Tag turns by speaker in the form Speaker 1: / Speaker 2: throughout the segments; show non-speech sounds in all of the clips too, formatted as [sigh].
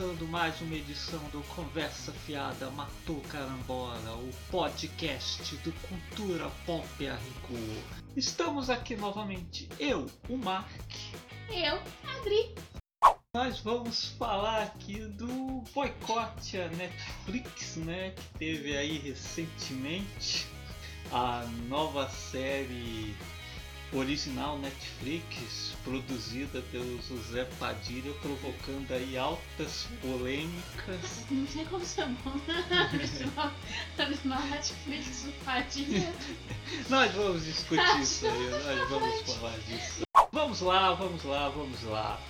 Speaker 1: Começando mais uma edição do Conversa Fiada Matou Carambola, o podcast do Cultura Pop Arrico. Estamos aqui novamente, eu, o Mark.
Speaker 2: Eu, Adri.
Speaker 1: Nós vamos falar aqui do boicote à Netflix, né? Que teve aí recentemente a nova série original Netflix, produzida pelo José Padilha, provocando aí altas polêmicas. [laughs]
Speaker 2: Não sei como ser bom. Original, original Netflix do Padilha.
Speaker 1: Nós vamos discutir isso aí, nós vamos falar disso. Vamos lá, vamos lá, vamos lá.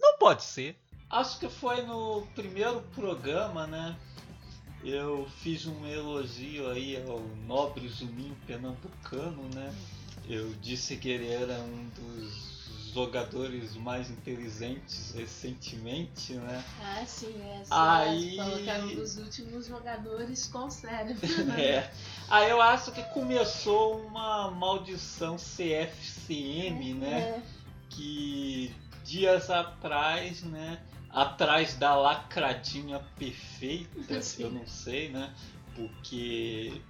Speaker 1: Não pode ser. Acho que foi no primeiro programa, né? Eu fiz um elogio aí ao nobre Zuminho pernambucano, né? Eu disse que ele era um dos jogadores mais inteligentes recentemente, né?
Speaker 2: Ah, sim, é.
Speaker 1: Aí-
Speaker 2: Falou que era um dos últimos jogadores com cérebro. [laughs] né?
Speaker 1: É. Aí eu acho que começou uma maldição CFCM, né?
Speaker 2: É.
Speaker 1: que dias atrás, né, atrás da lacradinha perfeita, [laughs]
Speaker 2: Sim.
Speaker 1: eu não sei, né, porque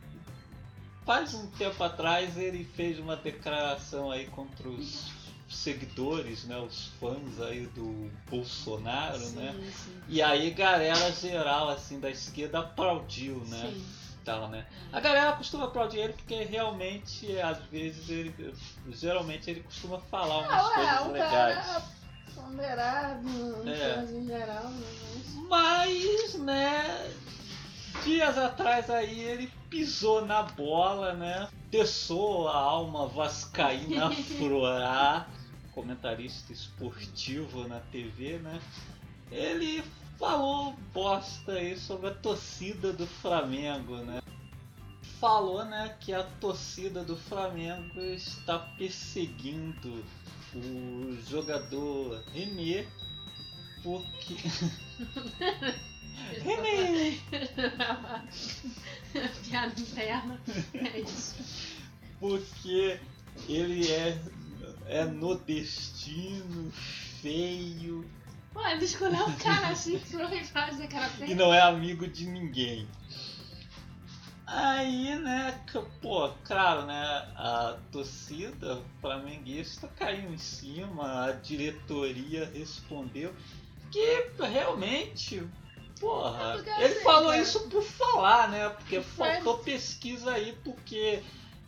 Speaker 1: faz um tempo atrás ele fez uma declaração aí contra os seguidores, né, os fãs aí do Bolsonaro,
Speaker 2: Sim,
Speaker 1: né,
Speaker 2: sim.
Speaker 1: e aí galera geral assim da esquerda aplaudiu, né,
Speaker 2: Sim.
Speaker 1: tal, né. A galera costuma aplaudir ele porque realmente, às vezes, ele. Geralmente ele costuma falar umas
Speaker 2: Ah,
Speaker 1: coisas
Speaker 2: é,
Speaker 1: legais.
Speaker 2: cara ponderado,
Speaker 1: É.
Speaker 2: coisa em geral, né?
Speaker 1: Mas, né. Dias atrás aí ele pisou na bola, né? Desçou a alma vascaína [laughs] aflorar, comentarista esportivo na TV, né? Ele falou bosta aí sobre a torcida do Flamengo, né? Falou, né, que a torcida do Flamengo está perseguindo o jogador René porque [laughs] René [laughs]
Speaker 2: Piada interna. É isso.
Speaker 1: porque ele é é nordestino, feio
Speaker 2: Pô, ele escolheu um cara assim pra pra dizer que era
Speaker 1: e
Speaker 2: feio.
Speaker 1: não é amigo de ninguém. Aí, né, pô, claro, né, a torcida flamenguista caiu em cima, a diretoria respondeu que realmente, porra,
Speaker 2: É porque
Speaker 1: ele
Speaker 2: assim,
Speaker 1: falou
Speaker 2: cara.
Speaker 1: isso por falar, né, porque
Speaker 2: Foi. [laughs]
Speaker 1: faltou pesquisa aí, porque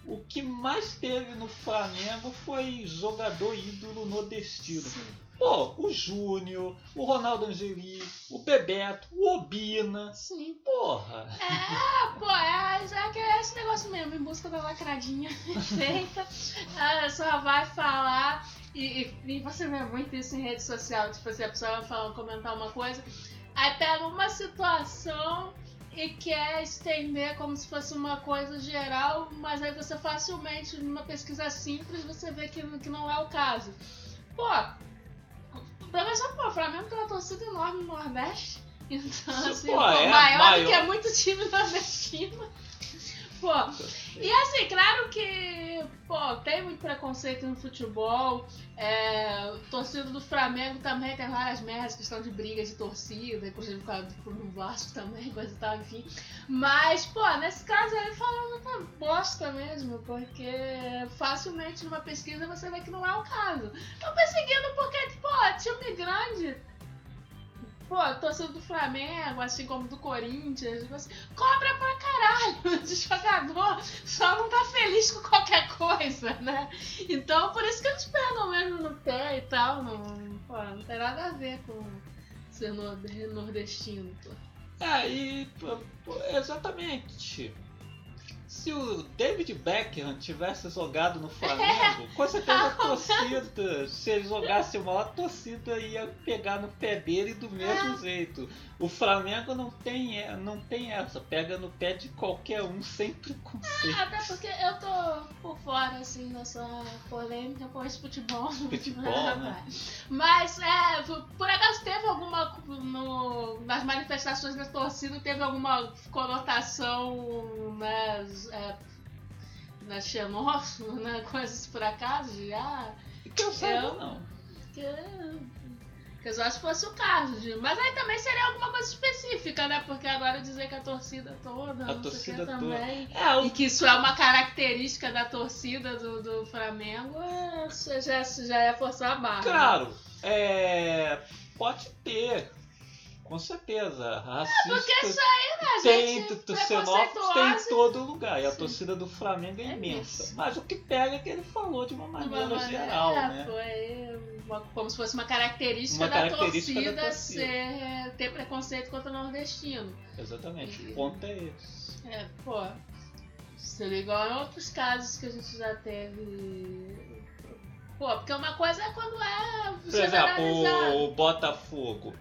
Speaker 1: o que mais teve no Flamengo foi jogador ídolo nordestino.
Speaker 2: Sim.
Speaker 1: Pô, o Júnior, o Ronaldo Angeli, o Bebeto, o Obina.
Speaker 2: Sim.
Speaker 1: Porra!
Speaker 2: É, pô, é, é, que é esse negócio mesmo, em busca da lacradinha [laughs] feita. Ela só vai falar. E, e, e você vê muito isso em rede social, tipo assim, a pessoa vai falar, comentar uma coisa, aí pega uma situação e quer estender como se fosse uma coisa geral, mas aí você facilmente, numa pesquisa simples, você vê que, que não é o caso. Pô, só, pô, o Flamengo tem uma torcida enorme no Nordeste. Então,
Speaker 1: Sim,
Speaker 2: assim,
Speaker 1: pô,
Speaker 2: pô,
Speaker 1: é a
Speaker 2: maior, do
Speaker 1: maior.
Speaker 2: que é muito time nordestino. Pô, e assim, claro que, pô, tem muito preconceito no futebol. É, o torcida do Flamengo também tem várias merdas, questão de brigas de torcida, inclusive do do Vasco também, [laughs] coisa e tal, enfim. Mas, pô, nesse caso ele falou muita bosta mesmo, porque facilmente numa pesquisa você vê que não é o caso. Estão perseguindo porque, pô, time grande. Pô, torcida do Flamengo, assim como do Corinthians, tipo assim, cobra pra caralho [laughs] de jogador, só não tá feliz com qualquer coisa, né? Então, por isso que eles pegam mesmo no pé e tal, não, pô, não tem nada a ver com ser norde- nordestino, pô.
Speaker 1: É, e pô, exatamente. Se o David Beckham tivesse jogado no Flamengo, [laughs] com certeza a torcida, se ele jogasse mal, a torcida ia pegar no pé dele do mesmo jeito. O Flamengo não tem, não tem essa, pega no pé de qualquer um sem preconceito.
Speaker 2: Até porque eu tô por fora, assim, dessa polêmica pós-futebol.
Speaker 1: Futebol, [laughs] né?
Speaker 2: Mas, é, por acaso teve alguma, no, nas manifestações da torcida, teve alguma conotação, né, é, na xenófoba, [laughs] né, coisas por acaso, de, ah...
Speaker 1: Que eu saiba, não.
Speaker 2: Que, que eu acho que fosse o caso, de, mas aí também seria alguma coisa específica, né? Porque agora dizer que a torcida toda,
Speaker 1: A
Speaker 2: não sei o
Speaker 1: torcida toda.
Speaker 2: também.
Speaker 1: É, o
Speaker 2: E que isso é uma característica da torcida do, do Flamengo, é, já, já é forçar a barra.
Speaker 1: Claro, é. Pode ter. Com certeza. Racista
Speaker 2: Porque isso aí, né,
Speaker 1: tem,
Speaker 2: gente?
Speaker 1: tem em todo lugar. E a
Speaker 2: Sim.
Speaker 1: torcida do Flamengo é,
Speaker 2: É
Speaker 1: imensa.
Speaker 2: isso.
Speaker 1: Mas o que pega é que ele falou de uma
Speaker 2: De
Speaker 1: maneira,
Speaker 2: uma maneira-
Speaker 1: geral,
Speaker 2: é,
Speaker 1: né?
Speaker 2: Foi uma- como se fosse uma característica,
Speaker 1: Uma
Speaker 2: da,
Speaker 1: característica da
Speaker 2: torcida
Speaker 1: torcida.
Speaker 2: ser, ter preconceito contra o nordestino.
Speaker 1: Exatamente. O ponto é esse.
Speaker 2: É, pô. Seria igual em outros casos que a gente já teve. Pô, porque uma coisa é quando é
Speaker 1: Por exemplo, o Botafogo.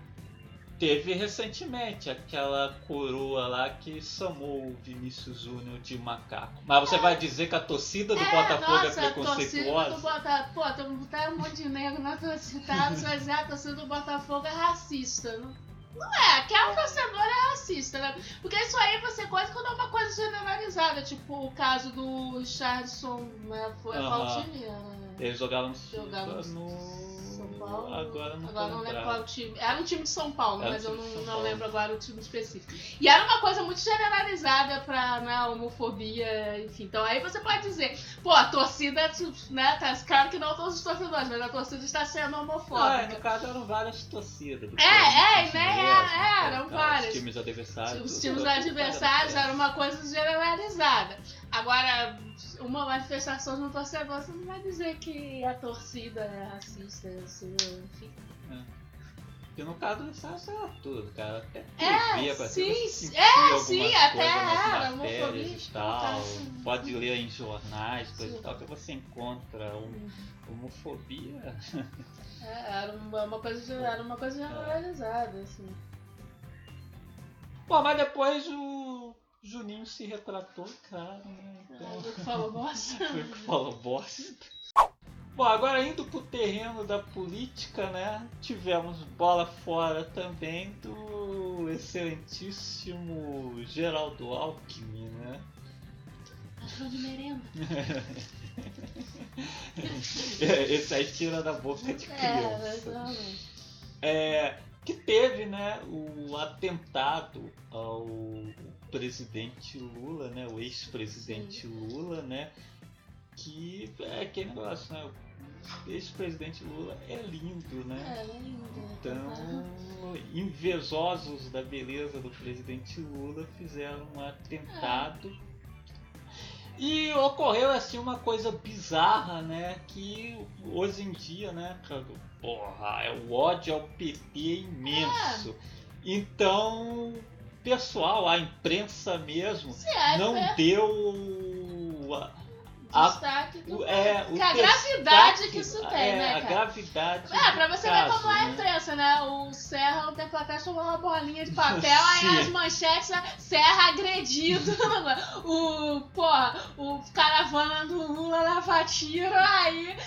Speaker 1: Teve recentemente aquela coroa lá que chamou o Vinícius Júnior de macaco. Mas você vai dizer que a torcida do
Speaker 2: É,
Speaker 1: Botafogo
Speaker 2: nossa,
Speaker 1: é
Speaker 2: a torcida do
Speaker 1: preconceituosa?
Speaker 2: Botafogo. Pô, tem botar um monte de negro na torcida. Tá? [laughs] Vai dizer, a torcida do Botafogo é racista. Não, não é, aquela torcedora é racista, né? Porque isso aí você coisa quando é uma coisa generalizada. Tipo o caso do Richardson, né? Foi
Speaker 1: Aham.
Speaker 2: qual time? É,
Speaker 1: Eles jogaram no,
Speaker 2: Jogaram no... São Paulo.
Speaker 1: Agora não
Speaker 2: Agora não lembro qual time. Era um time de São Paulo,
Speaker 1: Era um
Speaker 2: mas eu não, não
Speaker 1: Paulo.
Speaker 2: lembro agora o time específico. E era uma coisa muito generalizada pra né, homofobia, enfim. Então aí você pode dizer, pô, a torcida, né, tá claro que não todos os torcedores, mas a torcida está sendo
Speaker 1: Ah,
Speaker 2: homofóbica.
Speaker 1: no caso eram várias torcidas.
Speaker 2: É, é, né, é, eram
Speaker 1: tal,
Speaker 2: várias.
Speaker 1: Os times adversários.
Speaker 2: Os times adversários
Speaker 1: era
Speaker 2: uma coisa generalizada. Agora, uma manifestação de um torcedor, você não vai dizer que a torcida é racista, assim, enfim.
Speaker 1: Porque no caso do Santos era tudo, cara. Até
Speaker 2: É,
Speaker 1: TV, pra
Speaker 2: sim, é, sim, até
Speaker 1: nas
Speaker 2: era, homofobia,
Speaker 1: e tal. Pode ler em jornais, coisa e
Speaker 2: Sim.
Speaker 1: tal, que você encontra um, homofobia.
Speaker 2: É, era uma, coisa, era uma coisa generalizada, assim.
Speaker 1: Pô, mas depois o Juninho se retratou, cara, né? Então...
Speaker 2: Aí ele falou, nossa. [laughs]
Speaker 1: Foi que falou bosta. Bom, agora indo pro terreno da política, né? Tivemos bola fora também do excelentíssimo Geraldo Alckmin, né?
Speaker 2: Achou de merenda. [laughs]
Speaker 1: Esse aí tira da boca de
Speaker 2: É,
Speaker 1: criança.
Speaker 2: exatamente.
Speaker 1: É, que teve, né, o atentado ao presidente Lula, né, o ex-presidente Lula, né, que é aquele negócio, né, o ex-presidente Lula é lindo, né,
Speaker 2: É, é linda.
Speaker 1: então invejosos da beleza do presidente Lula fizeram um atentado. E ocorreu assim uma coisa bizarra, né? Que hoje em dia, né, porra, é o ódio ao PT é imenso. Então, pessoal, a imprensa mesmo
Speaker 2: é,
Speaker 1: não
Speaker 2: é
Speaker 1: deu a, a-
Speaker 2: destaque do
Speaker 1: é, o
Speaker 2: que a gravidade que isso tem,
Speaker 1: é,
Speaker 2: né,
Speaker 1: A
Speaker 2: cara?
Speaker 1: gravidade.
Speaker 2: É, pra você
Speaker 1: caso,
Speaker 2: ver como é a
Speaker 1: né?
Speaker 2: imprensa, né? O Serra, um tempo atrás, tomou uma bolinha de [laughs] papel, aí as manchetes, né? Serra agredido. [laughs] o, porra, o caravana do Lula leva tiro, aí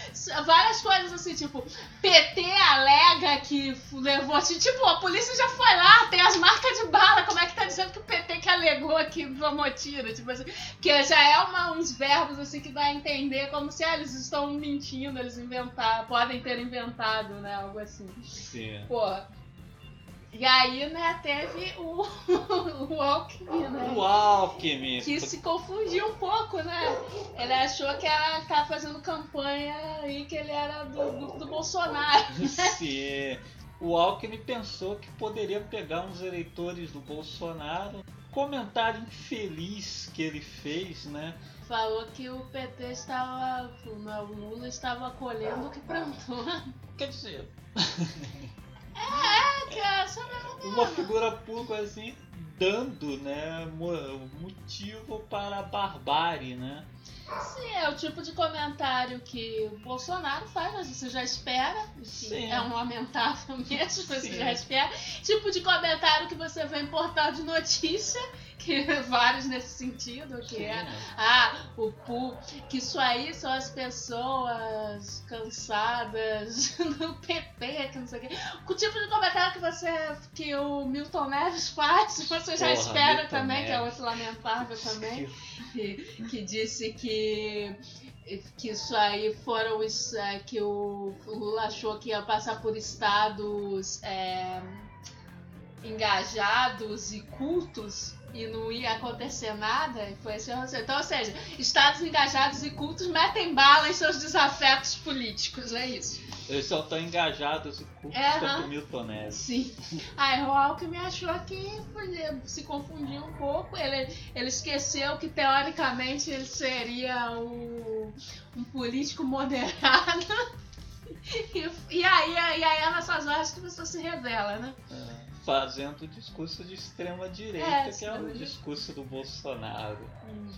Speaker 2: várias coisas assim, tipo, PT alega que levou tiro. Tipo, a polícia já foi lá, tem as marcas de bala, como é que tá dizendo que o PT que alegou que tomou tiro? Tipo assim, que já é uma- uns verbos assim que dá a entender como se ah, eles estão mentindo, eles inventaram, podem ter inventado, né? Algo assim.
Speaker 1: Sim.
Speaker 2: Porra. E aí, né, teve o, [laughs] o Alckmin, né?
Speaker 1: O Alckmin.
Speaker 2: Que se confundiu um pouco, né? Ele achou que ela tava fazendo campanha e que ele era do, do, do Bolsonaro.
Speaker 1: Sim. O Alckmin pensou que poderia pegar uns eleitores do Bolsonaro. Comentário infeliz que ele fez, né?
Speaker 2: Falou que o PT estava. O Lula estava colhendo o que plantou.
Speaker 1: Quer dizer, [laughs]
Speaker 2: É, que é, sabe?
Speaker 1: uma figura pública assim dando né, motivo para a barbárie, né?
Speaker 2: Sim, é o tipo de comentário que o Bolsonaro faz, mas você já espera. Sim. É um lamentável [laughs] mesmo, você Sim. já espera. Tipo de comentário que você vê em portal de notícia [laughs] que vários nesse sentido, que é, ah, o pu, que isso aí são as pessoas cansadas [laughs] do PP, que não sei o quê. O tipo de comentário que você que o Milton Neves faz, [laughs] você já Porra, espera Milton também, Neves. que é outro lamentável também, que, que disse que que isso aí foram os é, que o Lula achou que ia passar por estados é, engajados e cultos e não ia acontecer nada, foi esse o Então, ou seja, estados engajados e cultos metem bala em seus desafetos políticos, é isso.
Speaker 1: Eles só estão engajados e cultos é, Milton Neves.
Speaker 2: Sim. Aí o Alckmin achou que se confundiu um pouco. Ele, ele esqueceu que teoricamente ele seria o, um político moderado. [laughs] E, e, aí, e aí é nessas horas que a pessoa se revela, né?
Speaker 1: É fazendo o discurso de extrema direita, é, que é o discurso do Bolsonaro. Uhum.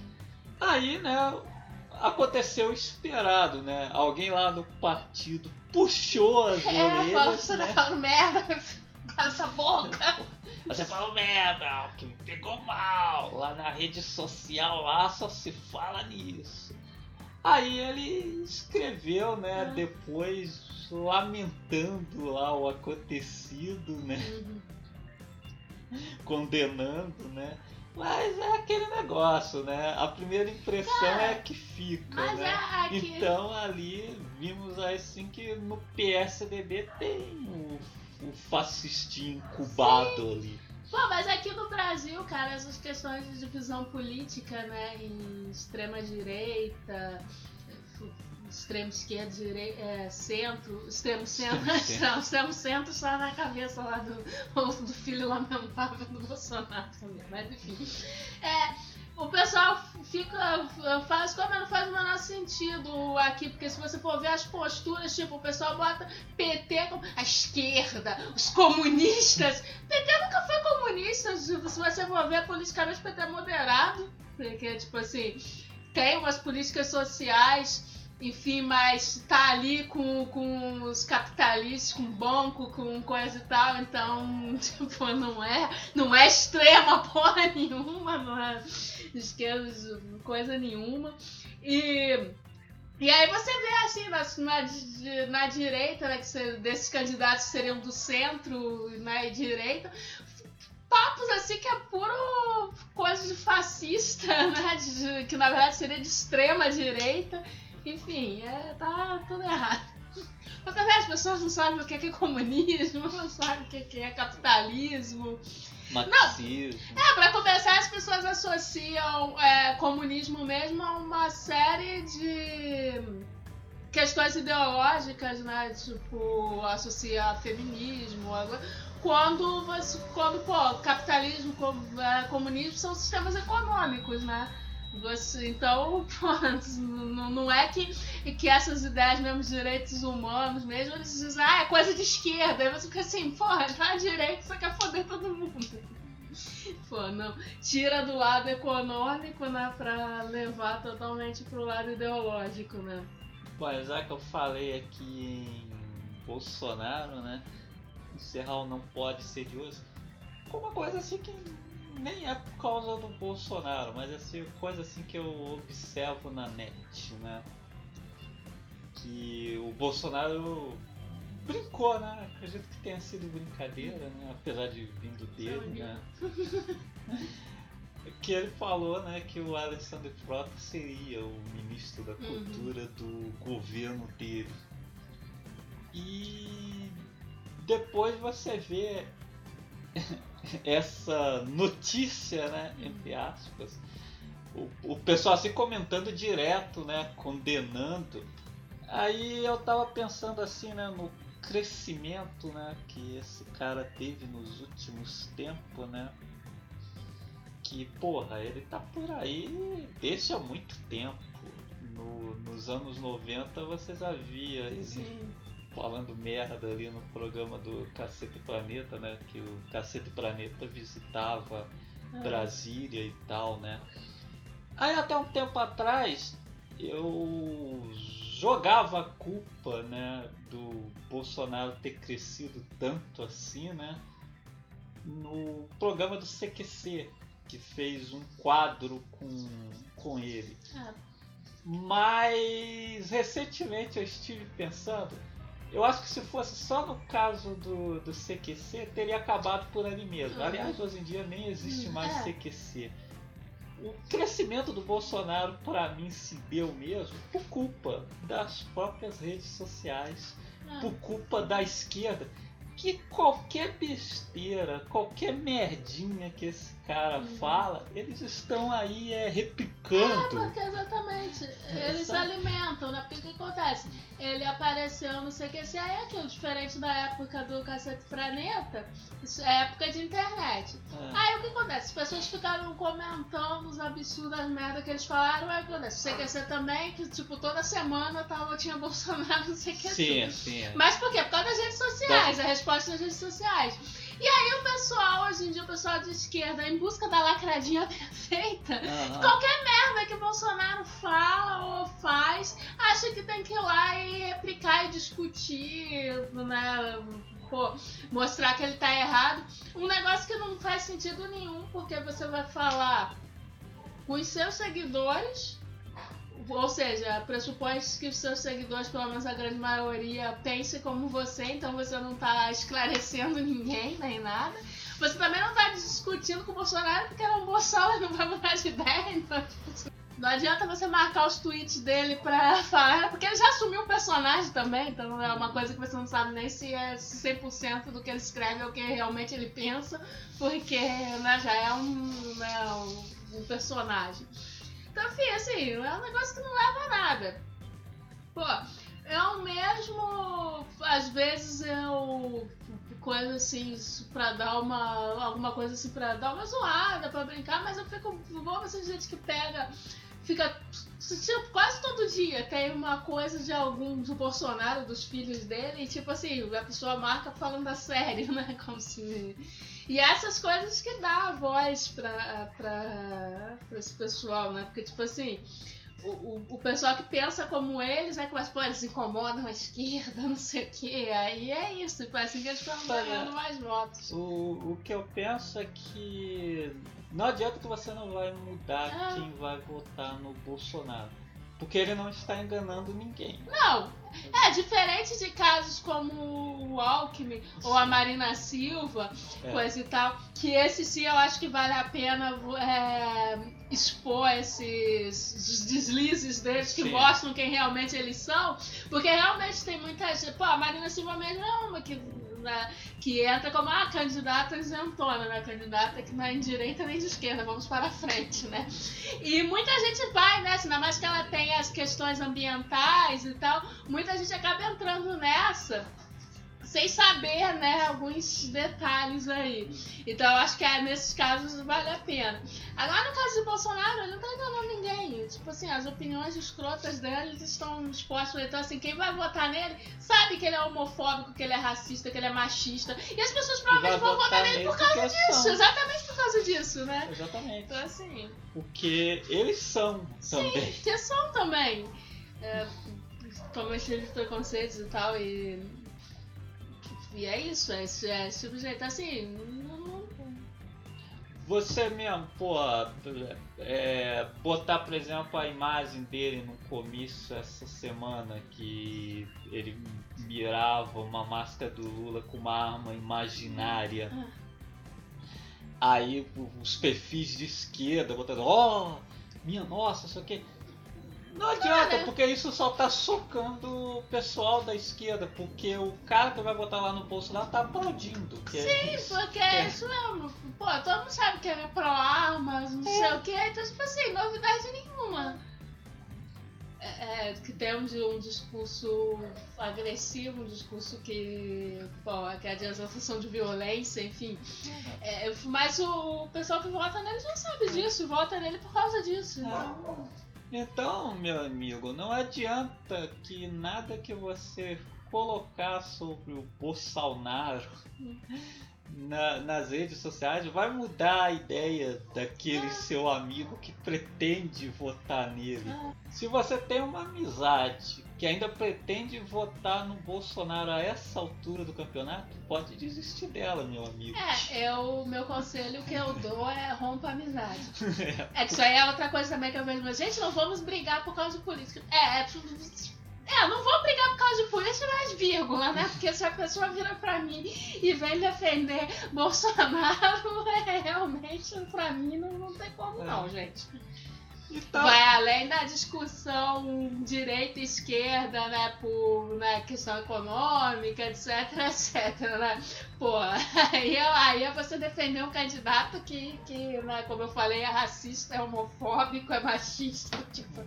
Speaker 1: Aí, né, aconteceu o esperado, né? Alguém lá no partido puxou as é, orelhas. Falou,
Speaker 2: né? tá falando merda [laughs] com essa boca. [laughs]
Speaker 1: Você falou merda, que me pegou mal. Lá na rede social lá só se fala nisso. Aí ele escreveu, né, uhum. depois lamentando lá o acontecido, né? Uhum [laughs] condenando, né? Mas é aquele negócio, né? A primeira impressão Cara, é que fica, né? É então ali vimos assim que no PSDB tem o, o fascistinho incubado Sim. ali.
Speaker 2: Pô, mas aqui no Brasil, cara, essas questões de divisão política, né, em extrema direita, extremo esquerdo, direito, é, centro, extremo centro, [laughs] não, extremo centro está na cabeça lá do, [laughs] do filho lamentável do Bolsonaro também, mas enfim. É, o pessoal fica. faz como não faz o menor sentido aqui, porque se você for ver as posturas, tipo, o pessoal bota PT como a esquerda, os comunistas. PT nunca foi comunista, se você for ver politicamente, PT é moderado, porque, tipo assim, tem umas políticas sociais enfim, mas tá ali com, com os capitalistas, com banco, com coisa e tal, então, [laughs] tipo, não é, não é extrema porra nenhuma, não é esquerda coisa nenhuma. E, e aí você vê assim, na, na, na direita, né, que desses candidatos que seriam do centro né, e direita, papos assim que é puro coisa de fascista, [laughs] né? De, que na verdade seria de extrema direita. Enfim, é, tá tudo errado. Mas também as pessoas não sabem o que é comunismo, [laughs] não sabem o que é capitalismo.
Speaker 1: Marxismo.
Speaker 2: Não. É, pra começar, as pessoas associam é, comunismo mesmo a uma série de questões ideológicas, né? Tipo, associar feminismo, quando você. Quando, pô, capitalismo, é, comunismo são sistemas econômicos, né? Você, então, [laughs] não, é que, que essas ideias mesmo direitos humanos, mesmo eles dizem, ah, é coisa de esquerda. Aí você fica assim, porra, tá direito, você quer foder todo mundo. [laughs] Pô, não. Tira do lado econômico, né, pra levar totalmente pro lado ideológico, né?
Speaker 1: Bom, já que eu falei aqui em Bolsonaro, né, encerrar o não pode ser de hoje, uma coisa assim que nem é por causa do Bolsonaro, mas é assim, coisa assim que eu observo na net, né? Que o Bolsonaro brincou, né? Acredito que tenha sido brincadeira, né? Apesar de vindo dele, né? [laughs] que ele falou, né, que o Alexandre Frota seria o ministro da uhum. cultura uhum. do governo dele. E depois você vê [laughs] essa notícia, né, entre aspas, o, o pessoal assim comentando direto, né, condenando. Aí eu tava pensando assim, né, no crescimento, né, que esse cara teve nos últimos tempos, né? Que, porra, ele tá por aí desde há muito tempo. No, nos anos 90 vocês havia Sim falando merda ali no programa do Cacete Planeta, né? Que o Cacete Planeta visitava é. Brasília e tal, né? Aí até um tempo atrás eu jogava a culpa, né, do Bolsonaro ter crescido tanto assim, né, no programa do CQC, que fez um quadro com, com ele. Ah. Mas recentemente eu estive pensando, eu acho que se fosse só no caso do, do CQC, teria acabado por ali mesmo. Aliás, hoje em dia nem existe hum, mais é. CQC. O crescimento do Bolsonaro, para mim, se deu mesmo por culpa das próprias redes sociais, ah. por culpa da esquerda que qualquer besteira, qualquer merdinha que esse cara uhum. fala, eles estão aí é, replicando.
Speaker 2: É, porque exatamente. Eles se alimentam, né? Porque o que acontece? Ele apareceu no CQC, aí é aquilo, diferente da época do Cacete Planeta, isso é época de internet. É. Aí o que acontece? As pessoas ficaram comentando os absurdos, as merdas que eles falaram, aí o que acontece? O CQC também, que tipo, toda semana tava, tinha Bolsonaro [laughs] no CQC.
Speaker 1: Sim, sim. É.
Speaker 2: Mas por quê? Por causa das redes sociais, a resposta nas redes sociais. E aí o pessoal, hoje em dia, o pessoal de esquerda, em busca da lacradinha perfeita, uhum. qualquer merda que o Bolsonaro fala ou faz, acha que tem que ir lá e replicar e discutir, né? Pô, mostrar que ele tá errado. Um negócio que não faz sentido nenhum, porque você vai falar com os seus seguidores ou seja, pressupõe que os seus seguidores, pelo menos a grande maioria, pense como você, então você não está esclarecendo [laughs] ninguém nem nada. Você também não está discutindo com o Bolsonaro porque é um e [laughs] não vai mudar de ideia, então tipo, não adianta você marcar os tweets dele pra [laughs] falar, porque ele já assumiu o personagem também, então é uma coisa que você não sabe nem se é 100% do que ele escreve ou o que realmente ele pensa, porque né, já é um, né, um, um personagem. Então, enfim, assim, é um negócio que não leva a nada. Pô, eu mesmo, às vezes eu coisa assim pra dar uma. alguma coisa assim pra dar uma zoada, pra brincar, mas eu fico igual essa gente que pega. Fica tipo, quase todo dia tem uma coisa de algum do Bolsonaro, dos filhos dele, e tipo assim, a pessoa marca falando a sério, [laughs] né? Como se e essas coisas que dá a voz pra, pra, pra esse pessoal, né? Porque, tipo assim, o, o, o pessoal que pensa como eles, aí começa, pô, eles incomodam a esquerda, [laughs] não sei o quê. Aí é isso, parece que eles estão ganhando mais votos.
Speaker 1: O, o que eu penso é que não adianta que você não vai mudar ah. quem vai votar no Bolsonaro. Porque ele não está enganando ninguém.
Speaker 2: Não. É, diferente de casos como o Alckmin ou a Marina Silva, é. coisa e tal, que esse sim eu acho que vale a pena é, expor esses deslizes deles que sim. mostram quem realmente eles são, porque realmente tem muita gente. Pô, a Marina Silva mesmo é uma que né, que entra como a ah, candidata isentona, né? Candidata que não é de direita nem de esquerda, vamos para frente, né? E muita gente vai, né? Ainda mais que ela tem as questões ambientais e tal, muita gente acaba entrando nessa sem saber, né, alguns detalhes aí. Então eu acho que é, nesses casos vale a pena. Agora no caso de Bolsonaro, ele não tá enganando ninguém. Tipo assim, as opiniões escrotas dele estão expostas. Então assim, quem vai votar nele sabe que ele é homofóbico, que ele é racista, que ele é machista. E as pessoas provavelmente vão votar nele por causa disso. São. Exatamente por causa disso, né?
Speaker 1: Exatamente.
Speaker 2: Então assim...
Speaker 1: Porque eles são também.
Speaker 2: Sim, que são também. É, de preconceitos e tal, e e é isso, é, é simplesmente assim. Não...
Speaker 1: Você mesmo, pô, é, botar, por exemplo, a imagem dele no comício essa semana que ele mirava uma máscara do Lula com uma arma imaginária. Ah. Aí os perfis de esquerda botando, ó, oh, minha nossa, isso aqui. Não adianta, porque isso só tá socando o pessoal da esquerda, porque o cara que vai votar lá no Bolsonaro tá aplaudindo.
Speaker 2: Sim, é porque é isso mesmo. Pô, todo mundo sabe que ele é pró-armas, não é. sei o que, então, tipo assim, novidade nenhuma. É, é, que tem um, discurso agressivo, um discurso que, pô, que é de exaltação de violência, enfim. É, mas o, o pessoal que vota nele já sabe disso, vota nele por causa disso. Então...
Speaker 1: Então, meu amigo, não adianta que nada que você colocar sobre o Bolsonaro [laughs] na, nas redes sociais vai mudar a ideia daquele
Speaker 2: É.
Speaker 1: seu amigo que pretende votar nele.
Speaker 2: É.
Speaker 1: Se você tem uma amizade que ainda pretende votar no Bolsonaro a essa altura do campeonato, pode desistir dela, meu amigo.
Speaker 2: É, eu, meu conselho que eu dou é rompa a amizade. [laughs] É que isso aí é outra coisa também que eu vejo. Mas, gente, não vamos brigar por causa de política. É, é, é, não vou brigar por causa de política, mas vírgula, né? Porque se a pessoa vira pra mim e vem defender Bolsonaro, [laughs] é, realmente, pra mim, não, não tem como não, gente.
Speaker 1: Então,
Speaker 2: Vai além da discussão direita e esquerda, né, por né, questão econômica, etc, etc, né? Pô, aí, é- aí é você defender um candidato que, que né, como eu falei, é racista, é homofóbico, é machista, [laughs] tipo,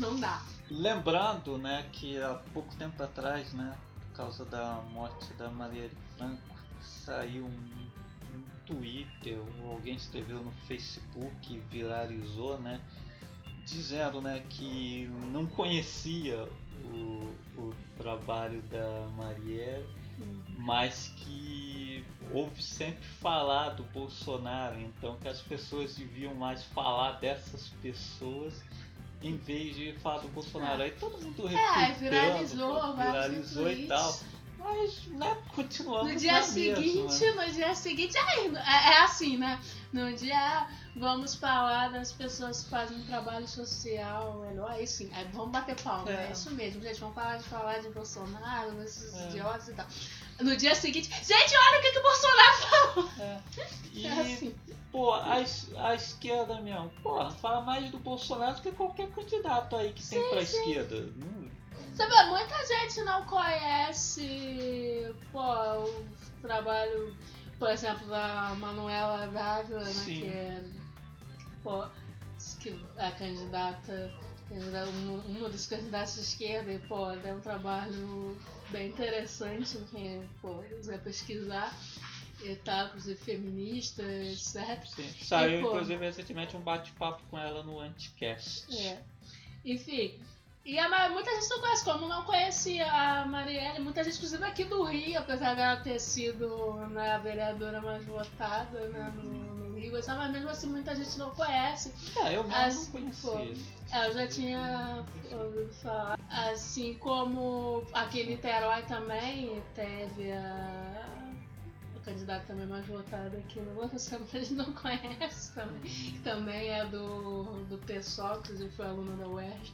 Speaker 2: não dá.
Speaker 1: lembrando, né, que há pouco tempo atrás, né, por causa da morte da Marielle Franco, saiu um, Twitter, alguém escreveu no Facebook, viralizou, né, dizendo, né, que não conhecia o, o trabalho da Marielle, mas que ouve sempre falar do Bolsonaro, então que as pessoas deviam mais falar dessas pessoas em vez de falar do Bolsonaro. Aí todo mundo
Speaker 2: É, viralizou,
Speaker 1: viralizou e tal. Mas, né, continuamos
Speaker 2: No dia seguinte,
Speaker 1: né?
Speaker 2: no dia seguinte, aí, é, é assim, né? No dia vamos falar das pessoas que fazem um trabalho social melhor, aí sim, aí vamos bater palma, é.
Speaker 1: É.
Speaker 2: isso mesmo, gente, vamos parar de falar de Bolsonaro, desses
Speaker 1: É.
Speaker 2: idiotas e tal. No dia seguinte, gente, olha o que, que o Bolsonaro falou!
Speaker 1: É. [laughs] E,
Speaker 2: É assim.
Speaker 1: pô, a, a esquerda mesmo, porra, fala mais do Bolsonaro do que qualquer candidato aí que tem pra esquerda. Hum,
Speaker 2: Sabe, muita gente não conhece pô, o trabalho, por exemplo, da Manuela Dávila, né?
Speaker 1: Sim.
Speaker 2: Que é pô, que é candidata, uma, dos candidatos de esquerda, e pô, é um trabalho bem interessante, quem pô, quiser pesquisar. E tal, inclusive feminista, etc.
Speaker 1: sim. Saiu,
Speaker 2: E, pô,
Speaker 1: inclusive, recentemente um bate-papo com ela no Anticast.
Speaker 2: É. Enfim. E a, muita gente não conhece, como não conhecia a Marielle, muita gente, inclusive aqui do Rio, apesar dela ter sido né, a vereadora mais votada né, no, Rio, essa- mas mesmo assim muita gente não conhece.
Speaker 1: É, eu mesmo
Speaker 2: As-
Speaker 1: não conhecia.
Speaker 2: Eu já tinha ouvido falar. Assim como aqui em Niterói também teve a. O candidato também mais votado aqui no Voto, a gente não conhece também que também é do, do PSOL, inclusive foi aluna da UERJ.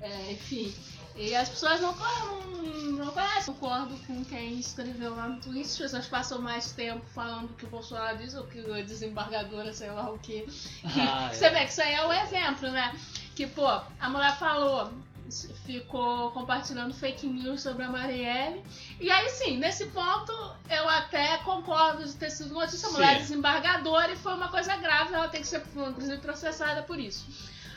Speaker 2: É, enfim, e as pessoas não, não, não conhecem. Concordo com quem escreveu lá no Twitter, as pessoas passam mais tempo falando que o Bolsonaro diz ou que a desembargadora, sei lá o [laughs] que.
Speaker 1: Ah, é.
Speaker 2: Você vê que isso aí é um exemplo, né? Que, pô, a mulher falou, ficou compartilhando fake news sobre a Marielle. E aí, sim, nesse ponto, eu até concordo de ter sido notícia. A mulher é desembargadora e foi uma coisa grave, ela tem que ser, inclusive, processada por isso.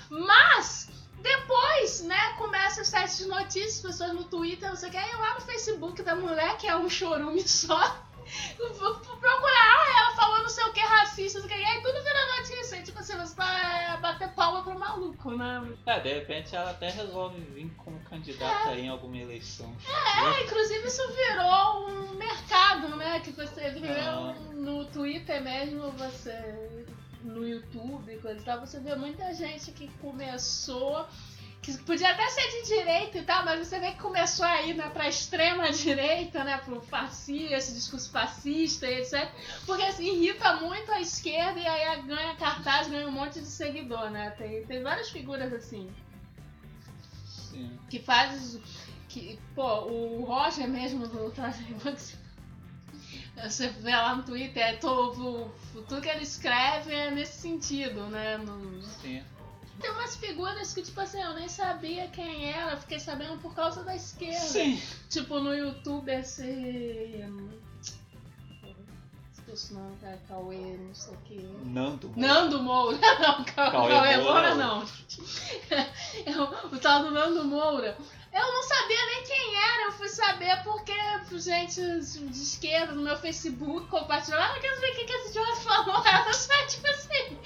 Speaker 2: Mas, depois, né, começa os sites de notícias, pessoas no Twitter, não sei o que, aí lá no Facebook da mulher, que é um chorume [laughs] só. Procurar, ah, ela falou não sei o que, racista, não sei o que, aí tudo vira notícia. Tipo assim, você vai bater palma pro maluco, né?
Speaker 1: É, de repente ela até resolve vir como candidata aí em alguma eleição.
Speaker 2: É, inclusive isso virou um mercado, né? Que você
Speaker 1: Ah.
Speaker 2: no Twitter mesmo, você no YouTube coisa e tal, você vê muita gente que começou. Que podia até ser de direita e tal, mas você vê que começou a ir né, pra extrema direita, né? Pro fascismo, esse discurso fascista e etc. Porque assim, irrita muito a esquerda e aí ganha cartaz, ganha um monte de seguidor, né? Tem, tem várias figuras assim
Speaker 1: Sim.
Speaker 2: que faz. Que, pô, o Roger mesmo do Traje. Você vê lá no Twitter, é todo, tudo que ele escreve é nesse sentido, né? No-
Speaker 1: Sim.
Speaker 2: tem umas figuras que, tipo assim, eu nem sabia quem era, fiquei sabendo por causa da esquerda.
Speaker 1: Sim.
Speaker 2: Tipo, no YouTube, esse. Esqueci o nome, cara, Cauê, não sei o que.
Speaker 1: Nando.
Speaker 2: Nando Moura, [laughs] não, Cauê,
Speaker 1: Cauê Moura.
Speaker 2: Moura não. [laughs] É o, o tal do Nando Moura. Eu não sabia nem quem era, eu fui saber porque gente de esquerda no meu Facebook compartilhou. Ah, eu quero ver o que, que esse idiota falou. [laughs] Ela só, tipo assim,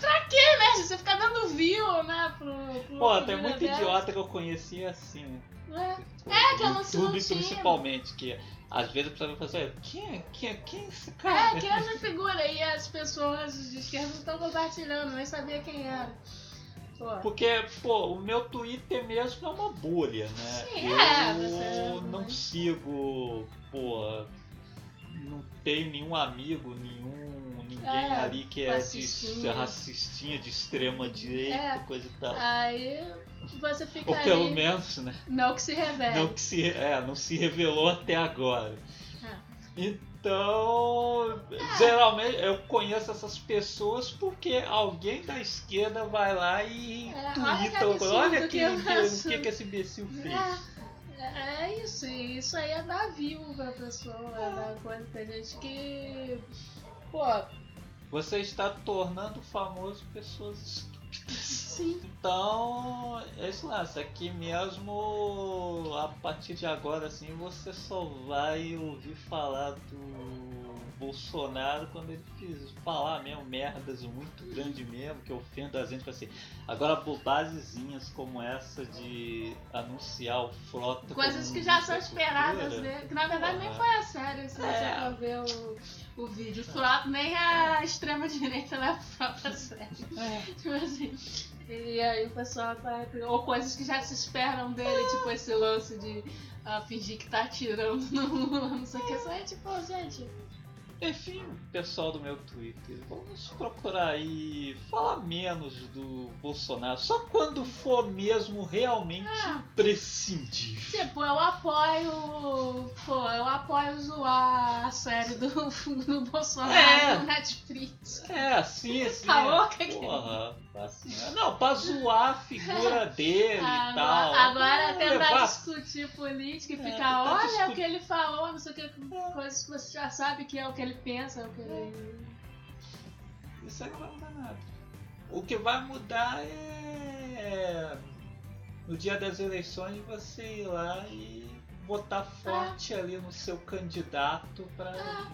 Speaker 2: pra quê, né? Você ficar dando view, né? pro. pro
Speaker 1: Pô, tem muito idiota que eu conheci assim.
Speaker 2: É.
Speaker 1: Tipo,
Speaker 2: É, que eu não-
Speaker 1: YouTube
Speaker 2: não tinha.
Speaker 1: principalmente, que às vezes a pessoa vai fazer, quem, é- quem, é- quem é esse
Speaker 2: É,
Speaker 1: cara?
Speaker 2: que essa figura aí as pessoas de esquerda estão compartilhando, nem sabia quem era.
Speaker 1: Porque, pô, o meu Twitter mesmo é uma bolha, né?
Speaker 2: Sim,
Speaker 1: eu
Speaker 2: é, você-
Speaker 1: não sigo, pô, não tem nenhum amigo, nenhum, ninguém
Speaker 2: É,
Speaker 1: ali que é de
Speaker 2: racistinha.
Speaker 1: de extrema direita,
Speaker 2: É.
Speaker 1: coisa e tal.
Speaker 2: Aí você fica
Speaker 1: Ou pelo
Speaker 2: ali,
Speaker 1: menos, né?
Speaker 2: não que se revele.
Speaker 1: Não que se, é, não se revelou até agora.
Speaker 2: É.
Speaker 1: Então, geralmente eu conheço essas pessoas porque alguém da esquerda vai lá e twitta, olha
Speaker 2: que
Speaker 1: que, que, o que, que esse imbecil fez.
Speaker 2: É, é isso, isso aí é dar view pra pessoa, é dar coisa. Tem gente que. Pô,
Speaker 1: Você está tornando famoso pessoas estúpidas.
Speaker 2: Sim.
Speaker 1: Então, é isso lá, aqui mesmo, a partir de agora, assim, você só vai ouvir falar do Bolsonaro quando ele fiz falar mesmo merdas muito grandes mesmo, que ofenda a gente, assim. Agora, bobagemzinhas como essa de anunciar o frota.
Speaker 2: Coisas que já são esperadas, né? Que na verdade nem foi a sério, se você
Speaker 1: É.
Speaker 2: for ver o, o vídeo. O Frota, nem a extrema-direita leva o Frota a sério.
Speaker 1: É.
Speaker 2: Tipo assim. E aí o pessoal tá. Ou coisas que já se esperam dele, tipo esse lance de ah, fingir que tá atirando no Lula, não sei o que. Isso aí, tipo, gente.
Speaker 1: Enfim, pessoal do meu Twitter, vamos procurar aí falar menos do Bolsonaro, só quando for mesmo realmente
Speaker 2: Ah.
Speaker 1: imprescindível.
Speaker 2: Tipo, eu apoio. Pô, eu apoio zoar a série do, [laughs] do Bolsonaro
Speaker 1: É.
Speaker 2: no Netflix.
Speaker 1: É, assim, assim.
Speaker 2: Tá
Speaker 1: é,
Speaker 2: louca
Speaker 1: Porra, assim, é, não, pra zoar a figura [laughs] dele e tal.
Speaker 2: agora é
Speaker 1: Não
Speaker 2: tentar
Speaker 1: levar-
Speaker 2: discutir política e
Speaker 1: É,
Speaker 2: ficar, olha o que ele falou, não sei o que, coisas que você já sabe que é o que ele pensa, é o que ele.
Speaker 1: Isso aí não vai mudar nada. O que vai mudar é. No dia das eleições você ir lá e botar forte ali no seu candidato pra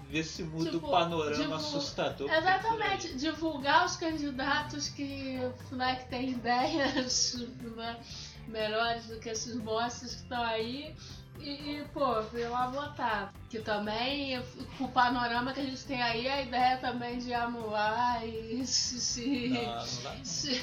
Speaker 1: ver se muda
Speaker 2: Tipo,
Speaker 1: o panorama assustador. tem.
Speaker 2: Exatamente, divulgar os candidatos que, né, que têm ideias [laughs] né, melhores do que esses bosses que estão aí. E, e, pô, ir lá votar. Que também, com o panorama que a gente tem aí, a ideia também de amular e se, se,
Speaker 1: Não, não dá.
Speaker 2: se,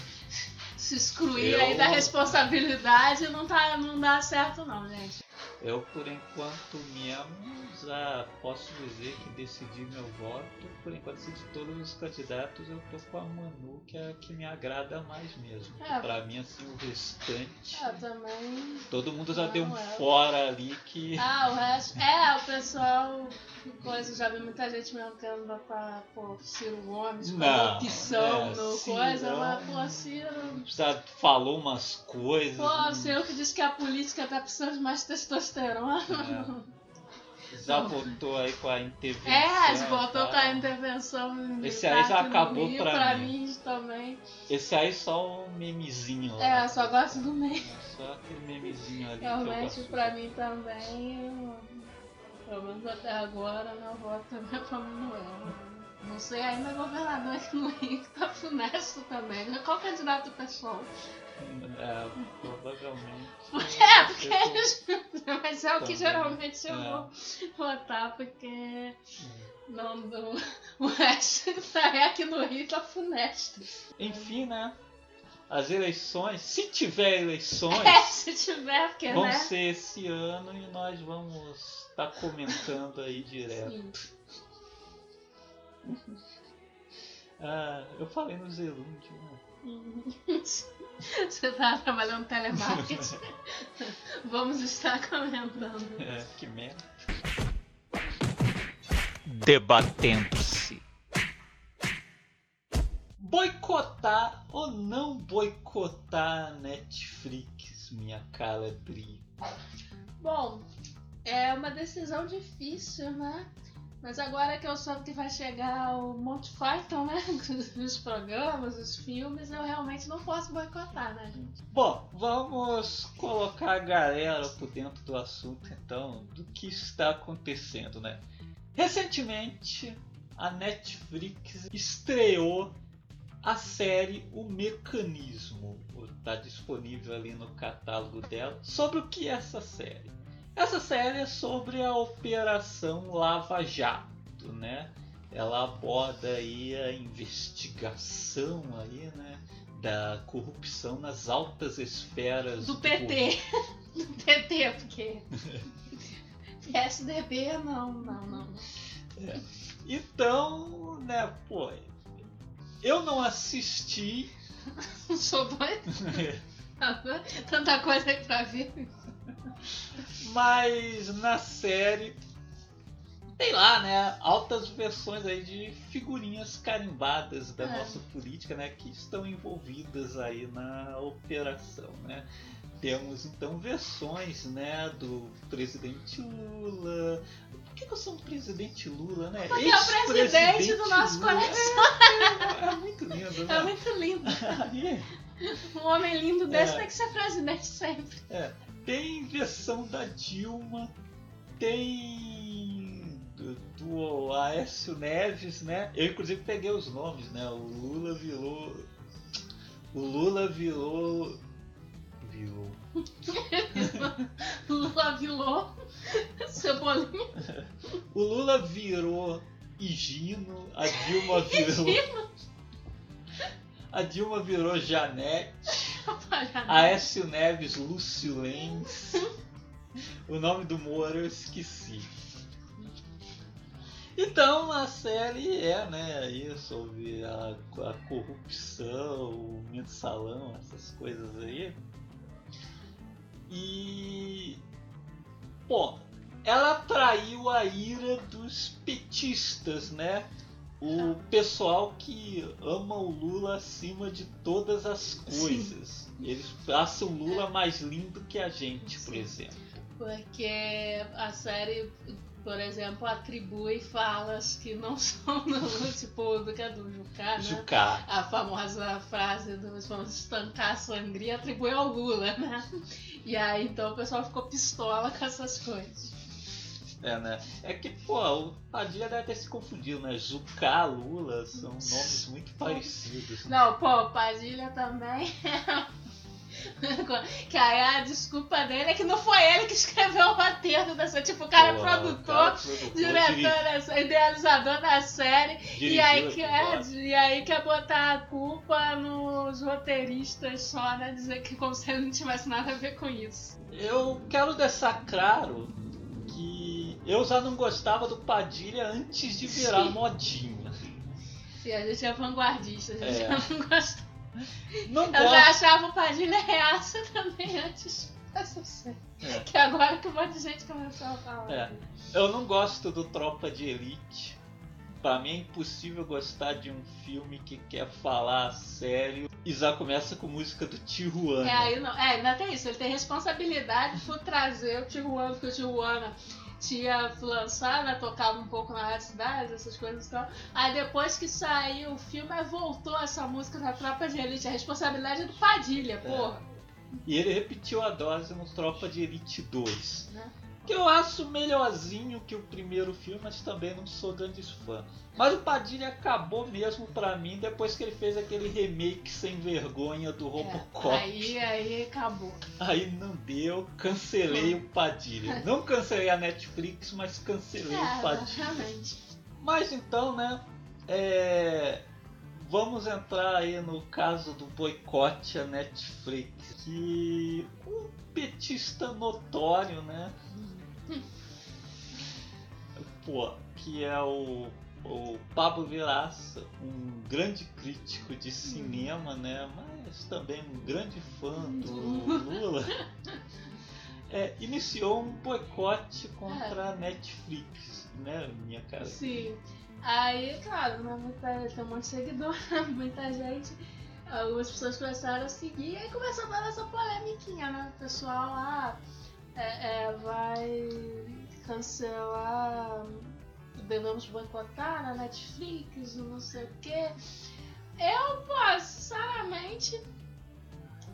Speaker 2: se excluir
Speaker 1: Eu-
Speaker 2: aí da responsabilidade não, tá, não dá certo não, gente.
Speaker 1: Eu, por enquanto mesmo, já posso dizer que decidi meu voto. Por enquanto, de todos os candidatos, eu tô com a Manu, que é a que me agrada mais mesmo.
Speaker 2: É.
Speaker 1: Pra mim, assim, o restante.
Speaker 2: Eu também.
Speaker 1: Todo mundo já deu um
Speaker 2: Não, é.
Speaker 1: fora ali que.
Speaker 2: Ah, o resto. É, o pessoal. Coisa, já vi muita gente mesmo querendo botar pô, Ciro Gomes
Speaker 1: Não,
Speaker 2: opção
Speaker 1: é,
Speaker 2: no
Speaker 1: Ciro,
Speaker 2: coisa, mas pô, Ciro.
Speaker 1: já falou umas coisas.
Speaker 2: Pô, o Ciro que disse que a política tá precisando de mais testosterona.
Speaker 1: É. Já voltou aí com a intervenção.
Speaker 2: É, voltou
Speaker 1: tá?
Speaker 2: com a intervenção
Speaker 1: Esse aí já acabou
Speaker 2: Rio,
Speaker 1: pra
Speaker 2: pra
Speaker 1: mim.
Speaker 2: mim também.
Speaker 1: Esse aí só um memezinho lá.
Speaker 2: É, eu só gosto do meio.
Speaker 1: Só aquele memezinho ali.
Speaker 2: Realmente, pra mim também, eu- pelo menos até agora, meu voto também é pra Manuel. Não sei ainda governador aqui no Rio que tá funesto também. Qual candidato pessoal?
Speaker 1: É, provavelmente. [laughs]
Speaker 2: É, porque eles. [laughs] Mas é o que
Speaker 1: Também.
Speaker 2: geralmente eu
Speaker 1: É.
Speaker 2: vou votar, porque não do. [laughs] O resto tá é aqui no Rio tá funesto.
Speaker 1: Enfim, né? As eleições, se tiver eleições,
Speaker 2: É, se tiver, porque,
Speaker 1: vão
Speaker 2: né?
Speaker 1: ser esse ano e nós vamos estar comentando aí direto. Ah, eu falei no Zelúndio, né? [laughs]
Speaker 2: Você tá trabalhando telemarketing? [laughs] Vamos estar comentando.
Speaker 1: É, que merda. Debatendo-se. Boicotar ou não boicotar a Netflix, minha cara Dri?
Speaker 2: Bom, é uma decisão difícil, né? Mas agora que eu soube que vai chegar o Monty Python, né? [laughs] Os programas, os filmes, eu realmente não posso boicotar, né, gente?
Speaker 1: Bom, vamos colocar a galera por dentro do assunto então, do que está acontecendo, né? Recentemente, a Netflix estreou a série O Mecanismo, está disponível ali no catálogo dela. Sobre o que é essa série? Essa série é sobre a Operação Lava Jato, né? Ela aborda aí a investigação aí, né? Da corrupção nas altas esferas
Speaker 2: do, do PT. [laughs] do PT, porque [laughs] PSDB não, não, não.
Speaker 1: É. Então, né, pô, eu não assisti. [laughs]
Speaker 2: Sou doido? Tanta coisa aí pra ver. [laughs]
Speaker 1: Mas na série tem lá, né, altas versões aí de figurinhas carimbadas da é. nossa política, né, que estão envolvidas aí na operação, né? Temos então versões, né, do presidente Lula. Por que, que eu sou um presidente Lula, né?
Speaker 2: Porque é o presidente do nosso Lula. coração.
Speaker 1: É, é, muito lindo, né?
Speaker 2: É muito lindo. [laughs] um homem lindo desse é. tem que ser presidente sempre.
Speaker 1: É. Tem versão da Dilma, tem do, do Aécio Neves, né? Eu inclusive peguei os nomes, né? O Lula virou. O Lula virou virou. [laughs]
Speaker 2: Lula virou Cebolinha.
Speaker 1: O Lula virou Higino, a Dilma [laughs] virou. A Dilma virou Janete. Aécio Neves Lúcio Lenz. O nome do Moro eu esqueci. Então a série é, né, aí sobre a, a corrupção, o mensalão, essas coisas aí. E. Bom, ela atraiu a ira dos petistas, né? O pessoal que ama o Lula acima de todas as coisas. Sim. Eles acham o Lula mais lindo que a gente, por exemplo.
Speaker 2: Porque a série por exemplo, atribui falas que não [laughs] são do, tipo do que é do Jucá, né?
Speaker 1: Jucá.
Speaker 2: A famosa frase do vamos estancar a sangria atribui ao Lula, né? E aí então o pessoal ficou pistola com essas coisas.
Speaker 1: É, né? É que, pô, o Padilha deve ter se confundido, né? Jucá, Lula são nomes muito parecidos.
Speaker 2: Não, pô, Padilha também é [laughs] que aí a desculpa dele é que não foi ele que escreveu o roteiro da série. Tipo, o cara é produtor, cara, produtor diretor, idealizador da série. E aí, quer, e aí quer botar a culpa nos roteiristas só, né? Dizer que como se ele não tivesse nada a ver com isso.
Speaker 1: Eu quero deixar claro eu já não gostava do Padilha antes de virar Sim. modinha.
Speaker 2: Sim, a gente é vanguardista, a gente é. não gostava.
Speaker 1: Não
Speaker 2: eu
Speaker 1: gosto.
Speaker 2: já achava o Padilha reaça também antes dessa série. É. Que agora que um monte de gente começou a falar.
Speaker 1: É. Eu não gosto do Tropa de Elite. Pra mim é impossível gostar de um filme que quer falar sério e já começa com música do Tijuana.
Speaker 2: É, aí não, é, ainda tem isso, ele tem responsabilidade por trazer o Tijuana, porque o Tijuana tinha lançado, né, tocava um pouco na Rádio Cidade, essas coisas e tal. Aí depois que saiu o filme, voltou essa música da Tropa de Elite. A responsabilidade é do Padilha, é. porra.
Speaker 1: E ele repetiu a dose no Tropa de Elite 2. Né? Que eu acho melhorzinho que o primeiro filme, mas também não sou grande fã. Mas o Padilha acabou mesmo pra mim depois que ele fez aquele remake sem vergonha do Robocop.
Speaker 2: É, aí, aí acabou.
Speaker 1: Aí não deu, cancelei o Padilha. [laughs] Não cancelei a Netflix, mas cancelei é, o Padilha.
Speaker 2: Realmente.
Speaker 1: Mas então, né? É, vamos entrar aí no caso do boicote à Netflix. Que um petista notório, né? Pô, que é o, o Pablo Vilaça, um grande crítico de cinema, né? Mas também um grande fã do Lula. É, iniciou um boicote contra é. a Netflix, né, minha cara?
Speaker 2: Sim. Aí, claro, né, muita, tem um monte de seguidor, [laughs] muita gente. Algumas pessoas começaram a seguir e aí começou a dar essa polêmica, né? O pessoal lá. Ah, é, é, vai cancelar, devemos boicotar na Netflix, não sei o que. Eu, pô, sinceramente,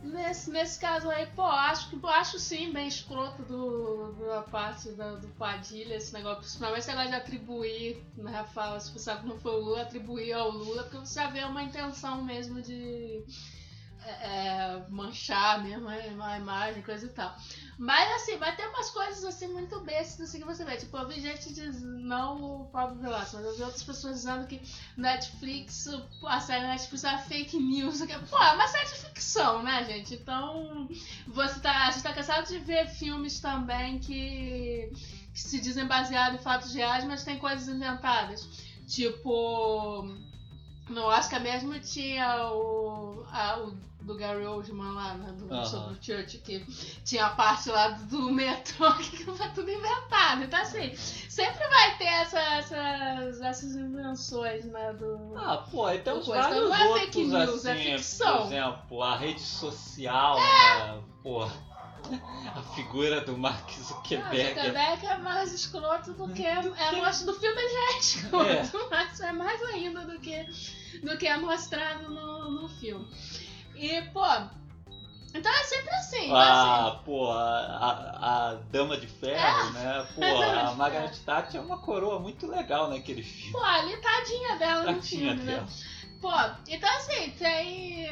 Speaker 2: nesse, nesse caso aí, pô, acho que acho sim bem escroto do, da parte do, do Padilha, esse negócio, principalmente negócio de atribuir, né, fala, se você sabe que não foi o Lula, atribuir ao Lula, porque você já vê uma intenção mesmo de é, é, manchar mesmo a imagem, coisa e tal. Mas assim, vai ter umas coisas assim muito bestas assim que você vê. Tipo, eu vi gente diz não o Pablo Velasco, mas eu vi outras pessoas dizendo que Netflix, a série Netflix é fake news. Que, pô, é uma série de ficção, né, gente? Então, você tá, a gente tá cansado de ver filmes também que, que se dizem baseados em fatos reais, mas tem coisas inventadas. Tipo, no Oscar mesmo tinha o, a, o do Gary Oldman lá, né, do, uhum. sobre o Church, que tinha a parte lá do, do metrô, [laughs] que foi tudo inventado. Então, assim, sempre vai ter essa, essas, essas invenções, né, do...
Speaker 1: Ah, pô, e tem uns vários então, não é outros, fake news, é assim, é ficção. por exemplo, a rede social, é. né, pô... [laughs] A figura do Mark Zuckerberg.
Speaker 2: Ah, Zuckerberg é mais escroto do que. É, é, do filme já é escroto, é. [laughs] mas é mais ainda do que, do que é mostrado no, no filme. E, pô. Então é sempre assim.
Speaker 1: Ah, assim. pô, a, a, a, Dama de Ferro, é. né? Pô, [laughs] a Margaret Thatcher é uma coroa muito legal naquele filme.
Speaker 2: Pô, ali tadinha dela tadinha no filme, dela. né? Pô, então assim, tem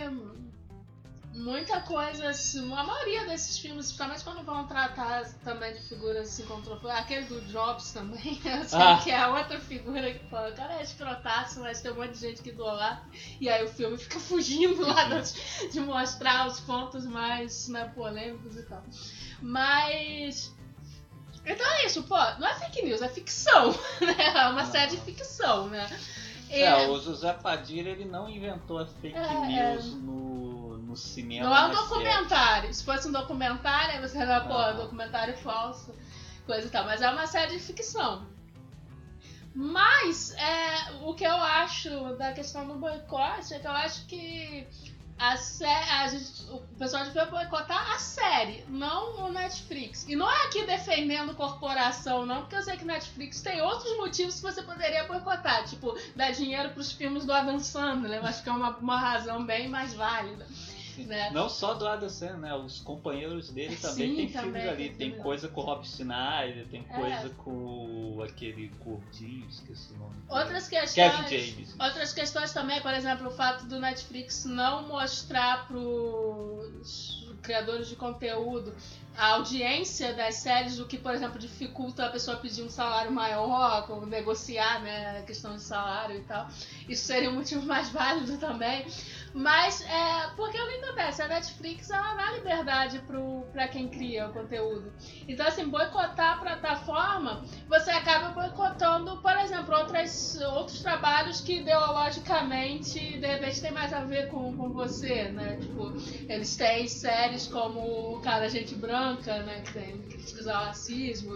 Speaker 2: muita coisa, assim, a maioria desses filmes, principalmente quando vão tratar também de figuras assim controversas, aquele do Jobs também, [laughs] ah. que é outra figura que fala, o cara é escrotaço, mas tem um monte de gente que lá e aí o filme fica [laughs] fugindo lá de mostrar os pontos mais né, polêmicos e tal. Mas. Então é isso, pô, não é fake news, é ficção, [laughs] né? É uma série de ficção, né?
Speaker 1: É, é, o José Padilha ele não inventou a fake é, news é... no no cinema.
Speaker 2: Não é um documentário. Série. Se fosse um documentário, aí você vai, pô, ah. documentário falso, coisa e tal. Mas é uma série de ficção. Mas é, o que eu acho da questão do boicote é que eu acho que a, a gente, o pessoal devia boicotar a série, não o Netflix. E não é aqui defendendo corporação, não, porque eu sei que Netflix tem outros motivos que você poderia boicotar, tipo, dar dinheiro para os filmes do Adam Sandler, eu acho que é uma, uma razão bem mais válida. Né?
Speaker 1: Não só do Adam Sandler, né? Os companheiros dele também Sim, tem também, filmes ali. Tem, tem coisa com o Rob Schneider, tem é. coisa com aquele gordinho, esqueci o nome.
Speaker 2: Outras questões. Kevin James. Outras questões também, por exemplo, o fato do Netflix não mostrar pros criadores de conteúdo a audiência das séries, o que, por exemplo, dificulta a pessoa pedir um salário maior, como negociar né, a questão de salário e tal. Isso seria um motivo mais válido também. Mas, é, porque o que acontece? A Netflix, ela dá liberdade pro, pra quem cria o conteúdo. Então, assim, boicotar a plataforma, você acaba boicotando, por exemplo, outras, outros trabalhos que ideologicamente, de repente, tem mais a ver com, com você, né? Tipo, eles têm séries como Cara Gente Branca, né? Que tem críticas ao racismo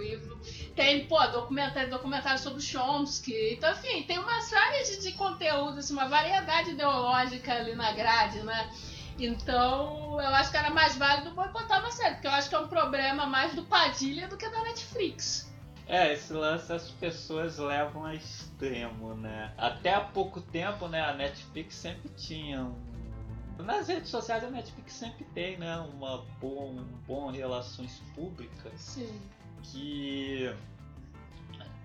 Speaker 2: tem, pô, documentário, documentário sobre Chomsky. Então, enfim, tem uma série de, de conteúdo, assim, uma variedade ideológica ali na grade, né? Então, eu acho que era mais válido boicotar uma série, porque eu acho que é um problema mais do Padilha do que da Netflix.
Speaker 1: É, esse lance as pessoas levam a extremo, né? Até há pouco tempo, né, a Netflix sempre tinha um... Nas redes sociais a Netflix sempre tem, né, uma boa, um bom relações públicas.
Speaker 2: Sim
Speaker 1: que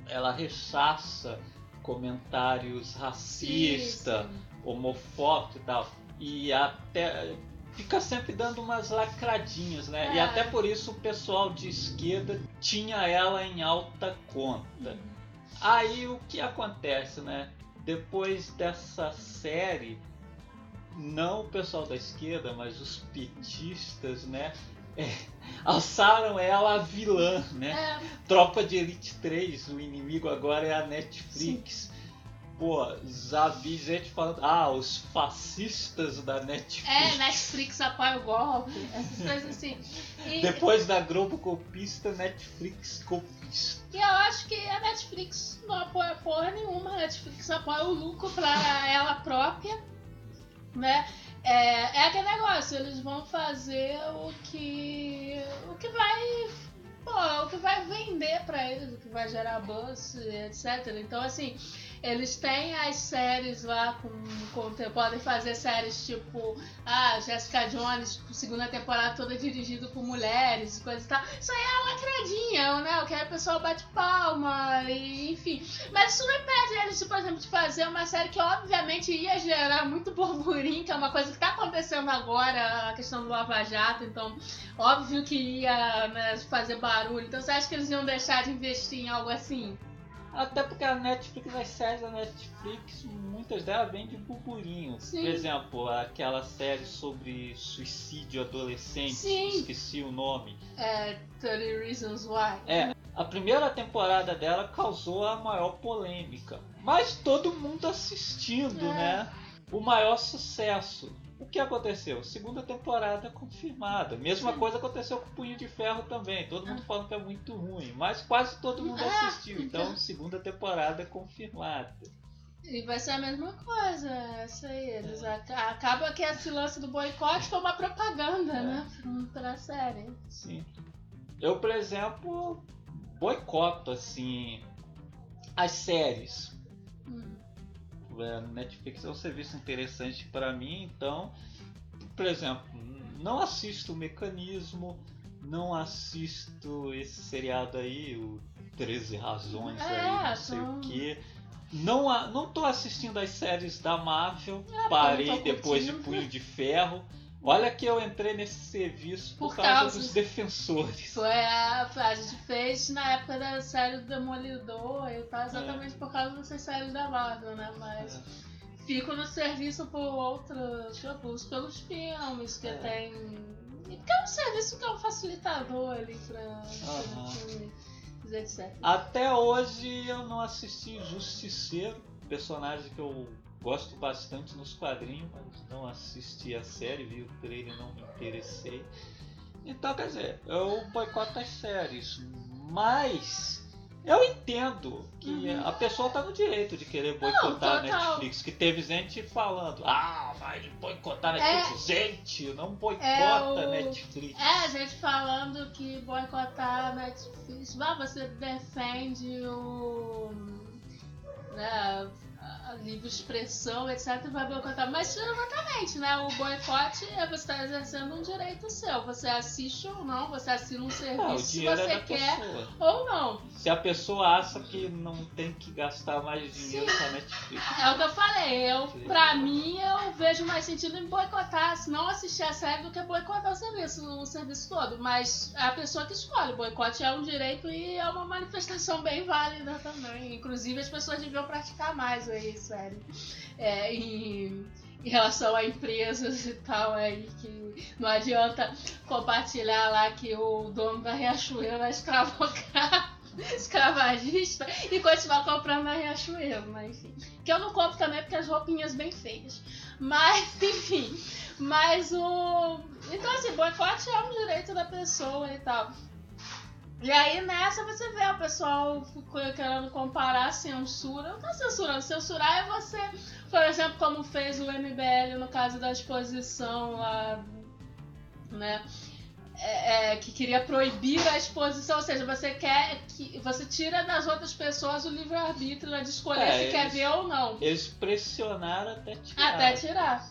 Speaker 1: ela rechaça comentários racistas, homofóbicos e tal. E até fica sempre dando umas lacradinhas, né? É. E até por isso o pessoal de esquerda tinha ela em alta conta. Uhum. Aí o que acontece, né? Depois dessa série, não o pessoal da esquerda, mas os petistas, né? É, alçaram ela a vilã, né? É. Tropa de Elite 3, o inimigo agora é a Netflix. Sim. Pô, já vi gente falando, ah, os fascistas da Netflix.
Speaker 2: É, Netflix apoia o golpe, essas coisas assim.
Speaker 1: E... Depois da Globo golpista, Netflix golpista.
Speaker 2: E eu acho que a Netflix não apoia porra nenhuma, a Netflix apoia o lucro pra ela própria, né? É, é aquele negócio, eles vão fazer o que. o que vai. Pô, o que vai vender para eles, o que vai gerar buzz, etc. Então, assim, Eles têm as séries lá com, podem fazer séries tipo ah, Jessica Jones, segunda temporada toda dirigido por mulheres e coisa e tal. Isso aí é lacradinha, né? Eu quero o pessoal bate palma, e, enfim. Mas isso não impede eles, por exemplo, de fazer uma série que obviamente ia gerar muito burburinho, que é uma coisa que tá acontecendo agora, a questão do Lava Jato, então óbvio que ia né, fazer barulho. Então você acha que eles iam deixar de investir em algo assim?
Speaker 1: Até porque a Netflix, as séries da Netflix, muitas delas vêm de burburinho. Sim. Por exemplo, aquela série sobre suicídio adolescente, Sim. esqueci o nome.
Speaker 2: É, 30 Reasons Why.
Speaker 1: É, a primeira temporada dela causou a maior polêmica. Mas todo mundo assistindo, é. né? O maior sucesso. O que aconteceu? Segunda temporada confirmada. Mesma Sim. coisa aconteceu com o Punho de Ferro também. Todo mundo falando que é muito ruim, mas quase todo mundo ah, assistiu. Então, segunda temporada confirmada.
Speaker 2: E vai ser a mesma coisa, essa aí. Eles é. acaba que esse lance do boicote foi uma propaganda, é. né? Pra série.
Speaker 1: Sim. Eu, por exemplo, boicoto assim as séries é, Netflix é um serviço interessante para mim, então, por exemplo, não assisto o Mecanismo, não assisto esse seriado aí, o 13 Razões é, aí, não sei o que. Não, não tô assistindo as séries da Marvel, é, parei depois de Punho de Ferro. Olha que eu entrei nesse serviço por, por causa, causa, dos defensores.
Speaker 2: Foi a, a gente fez na época da série do Demolidor e tal, exatamente é. por causa dessas séries da Marvel, né? Mas é. fico no serviço por outros, tipo, pelos filmes que é. tem. Porque é um serviço que é um facilitador ali pra, uhum. filmes, etc.
Speaker 1: Até hoje eu não assisti Justiceiro, personagem que eu Gosto bastante nos quadrinhos, mas não assisti a série, vi o trailer não me interessei. Então, quer dizer, eu boicoto as séries, mas eu entendo que uhum. a pessoa tá no direito de querer boicotar não, a Netflix. Que teve gente falando, ah, vai boicotar a Netflix. É, gente, não boicota é o... a Netflix.
Speaker 2: É, gente falando que boicotar a Netflix. Ah, você defende o. Né, livre expressão, etc., vai boicotar. Mas exatamente, né? O boicote é você estar tá exercendo um direito seu. Você assiste ou não, você assina um serviço se você é quer pessoa. ou não.
Speaker 1: Se a pessoa acha que não tem que gastar mais dinheiro Sim. com a Netflix.
Speaker 2: É o que eu falei. Eu, pra mim, eu vejo mais sentido em boicotar, se não assistir a série, do que boicotar o serviço, o serviço todo. Mas é a pessoa que escolhe. O boicote é um direito e é uma manifestação bem válida também. Inclusive, as pessoas deviam praticar mais série. É, em, em relação a empresas e tal, aí que não adianta compartilhar lá que o dono da Riachuelo é escravocrata [laughs] escravagista e continuar comprando na Riachuelo, mas enfim. Que eu não compro também porque as roupinhas bem feias. Mas, [laughs] enfim. Mas o. Então, assim, boicote é um direito da pessoa e tal. E aí nessa você vê o pessoal querendo comparar censura. Não tá censurando, censurar é você, por exemplo, como fez o MBL no caso da exposição lá, né? É, é, que queria proibir a exposição, ou seja, você quer que você tira das outras pessoas o livre arbítrio de escolher é, se eles, quer ver ou não.
Speaker 1: Eles pressionaram até tirar.
Speaker 2: Até tirar.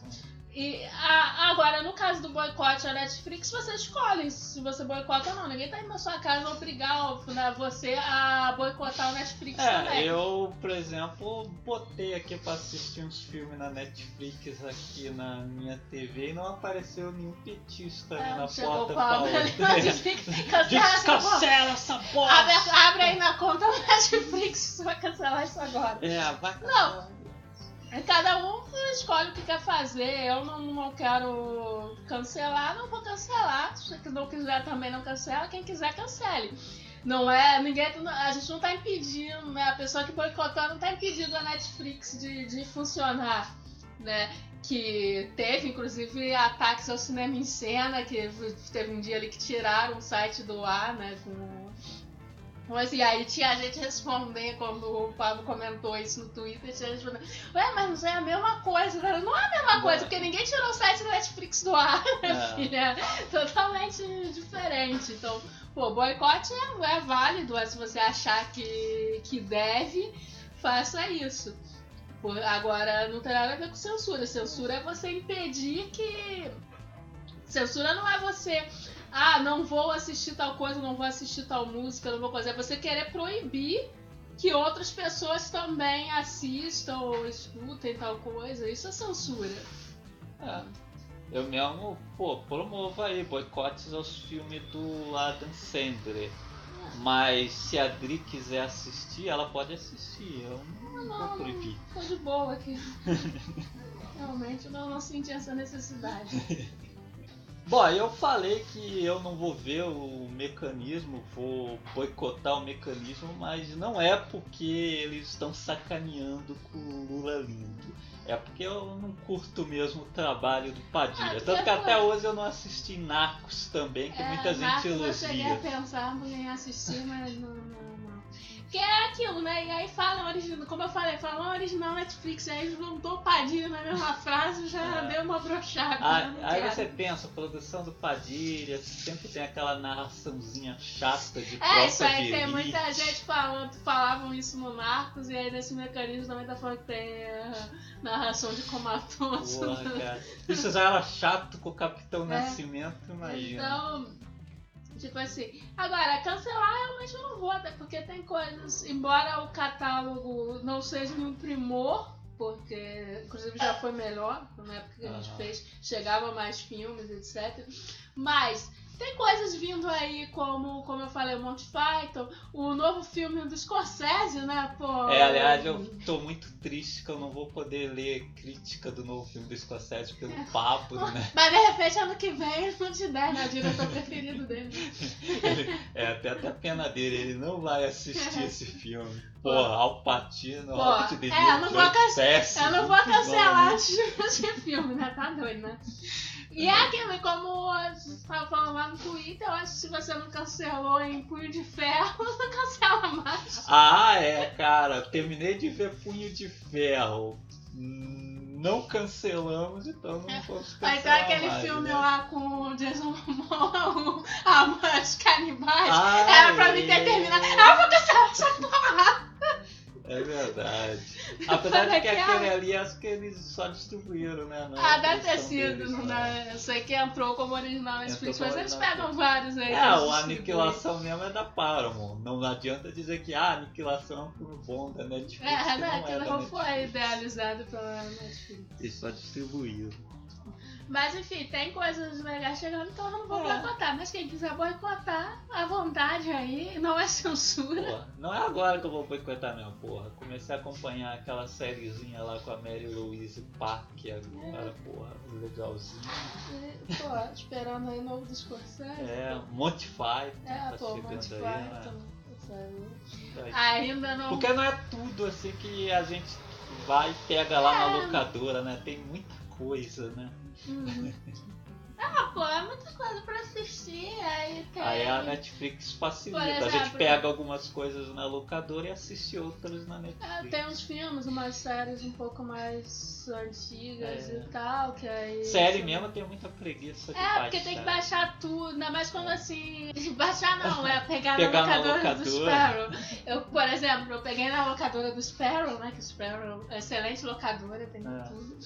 Speaker 2: E a, agora, no caso do boicote à Netflix, você escolhe se você boicota ou não. Ninguém tá indo na sua casa obrigar né, você a boicotar o Netflix
Speaker 1: é,
Speaker 2: também.
Speaker 1: Eu, por exemplo, botei aqui pra assistir uns filmes na Netflix aqui na minha TV e não apareceu nenhum petista ali é, na porta falando. [laughs] Cancela essa porra!
Speaker 2: Abre, abre aí na conta do Netflix, você vai cancelar isso agora.
Speaker 1: É, vai cancelar.
Speaker 2: Não. Cada um escolhe o que quer fazer. Eu não, não quero cancelar, não vou cancelar. Se não quiser também não cancela. Quem quiser, cancele. Não é. Ninguém. A gente não tá impedindo, né? A pessoa que boicotou não tá impedindo a Netflix de, de funcionar. Né? Que teve, inclusive, ataques ao cinema em cena, que teve um dia ali que tiraram o site do ar, né? Com mas e aí tinha gente responder quando o Pablo comentou isso no Twitter, tinha gente respondendo, ué, mas não é a mesma coisa, cara. Não é a mesma coisa, porque ninguém tirou o site da Netflix do ar, [laughs] né, é. filha? Totalmente diferente. Então, pô, boicote é, é válido, é se você achar que, que deve faça isso. Por- Agora, não tem nada a ver com censura. Censura é você impedir que. Censura não é você. Ah, não vou assistir tal coisa, não vou assistir tal música, não vou fazer. Você querer proibir que outras pessoas também assistam ou escutem tal coisa. Isso é censura.
Speaker 1: É. Eu mesmo, pô, promovo aí boicotes aos filmes do Adam Sandler. Mas se a Dri quiser assistir, ela pode assistir. Eu não,
Speaker 2: Não,
Speaker 1: vou proibir.
Speaker 2: Tô de boa aqui. [laughs] Realmente eu não, não senti essa necessidade. [laughs]
Speaker 1: Bom, eu falei que eu não vou ver o mecanismo, vou boicotar o mecanismo, mas não é porque eles estão sacaneando com o Lula lindo. É porque eu não curto mesmo o trabalho do Padilha.
Speaker 2: Ah,
Speaker 1: Tanto que até hoje eu não assisti Narcos também, que
Speaker 2: É,
Speaker 1: muita gente
Speaker 2: Narcos Eu cheguei a
Speaker 1: elogia.
Speaker 2: pensar em assistir, mas não, não. Que é aquilo, né? E aí falam original, como eu falei, falam original Netflix, aí juntou Padilha na mesma frase já
Speaker 1: É.
Speaker 2: deu uma brochada.
Speaker 1: Ah,
Speaker 2: né?
Speaker 1: Aí
Speaker 2: quero.
Speaker 1: você pensa, produção do Padilha sempre tem aquela narraçãozinha chata de
Speaker 2: É, isso aí
Speaker 1: de
Speaker 2: tem
Speaker 1: elite.
Speaker 2: muita gente falando, falavam isso no Narcos, e aí nesse mecanismo também tá falando que tem narração de comatoso.
Speaker 1: Porra, cara. Isso já era chato com o Capitão [laughs]
Speaker 2: É.
Speaker 1: Nascimento, imagina.
Speaker 2: Então, tipo assim, agora, cancelar realmente eu não vou, até porque tem coisas, embora o catálogo não seja um primor, porque inclusive já foi melhor, na época que a gente fez, chegava mais filmes, etc. Mas tem coisas vindo aí, como, como eu falei, o Monty Python, o novo filme do Scorsese, né? Pô,
Speaker 1: É, aliás, eu tô muito triste que eu não vou poder ler crítica do novo filme do Scorsese pelo papo, né? [laughs]
Speaker 2: Mas de repente ano que vem ele não te der, né? O diretor [laughs] preferido dele.
Speaker 1: Ele- é até até pena dele, ele não vai assistir [laughs] esse filme. Porra, Alpatino, Robert De
Speaker 2: é, eu não vou can-. Eu não vou cancelar
Speaker 1: nome.
Speaker 2: esse filme, né? Tá doido, né? E é aquilo, como a gente tava falando lá no Twitter, eu acho que se você não cancelou em Punho de Ferro, [laughs] não cancela mais.
Speaker 1: Ah, é, cara, terminei de ver Punho de Ferro. Não cancelamos, então não posso cancelar
Speaker 2: Aí tá aquele
Speaker 1: mais,
Speaker 2: filme
Speaker 1: né?
Speaker 2: lá com o Jason Momoa, a os [laughs] canibais.
Speaker 1: Ah,
Speaker 2: Era pra mim ter
Speaker 1: é.
Speaker 2: terminado. Ah, eu vou cancelar essa porra!
Speaker 1: É verdade. [laughs] Apesar de que aquele ali, acho que eles só distribuíram, né? Não é
Speaker 2: Ah, deve ter sido. Não
Speaker 1: né?
Speaker 2: dá, eu sei que entrou como original Netflix, mas eles pegam vários aí.
Speaker 1: É, o. Aniquilação mesmo é da Paramount. Não adianta dizer que ah, Aniquilação é um filme bom da Netflix.
Speaker 2: É, né?
Speaker 1: não é
Speaker 2: Aquilo
Speaker 1: da
Speaker 2: não foi idealizado pela Netflix.
Speaker 1: Eles só distribuíram.
Speaker 2: Mas enfim, tem coisas legais chegando, então eu não vou
Speaker 1: É.
Speaker 2: boicotar. Mas quem quiser boicotar, à vontade aí, não é censura.
Speaker 1: Porra, não é agora que eu vou boicotar mesmo, porra. Comecei a acompanhar aquela sériezinha lá com a Mary Louise Park agora, porra, legalzinho.
Speaker 2: E, Pô, esperando aí novo do Scorsese.
Speaker 1: É, Monty Python
Speaker 2: É,
Speaker 1: tá
Speaker 2: pô, Monty
Speaker 1: aí, né? Vai
Speaker 2: Ainda não.
Speaker 1: Porque não é tudo assim que a gente vai e pega lá na
Speaker 2: É.
Speaker 1: locadora, né? Tem muita coisa, né?
Speaker 2: Mm. [laughs] Ah, pô, é muita coisa pra assistir. Aí tem.
Speaker 1: Aí a Netflix facilita.
Speaker 2: Por
Speaker 1: a gente
Speaker 2: exemplo,
Speaker 1: pega algumas coisas na locadora e assiste outras na
Speaker 2: É,
Speaker 1: Netflix.
Speaker 2: tem uns filmes, umas séries um pouco mais antigas
Speaker 1: É.
Speaker 2: e tal, que aí.
Speaker 1: Série mesmo tenho muita preguiça de
Speaker 2: É,
Speaker 1: baixar.
Speaker 2: porque tem que baixar tudo, ainda mais quando assim. [laughs] Baixar não, é pegar,
Speaker 1: Pegar
Speaker 2: na
Speaker 1: na
Speaker 2: locadora do
Speaker 1: locadora.
Speaker 2: Sparrow. Eu, por exemplo, eu peguei na locadora do Sparrow, né? Que o Sparrow é excelente locadora, tem
Speaker 1: É.
Speaker 2: tudo.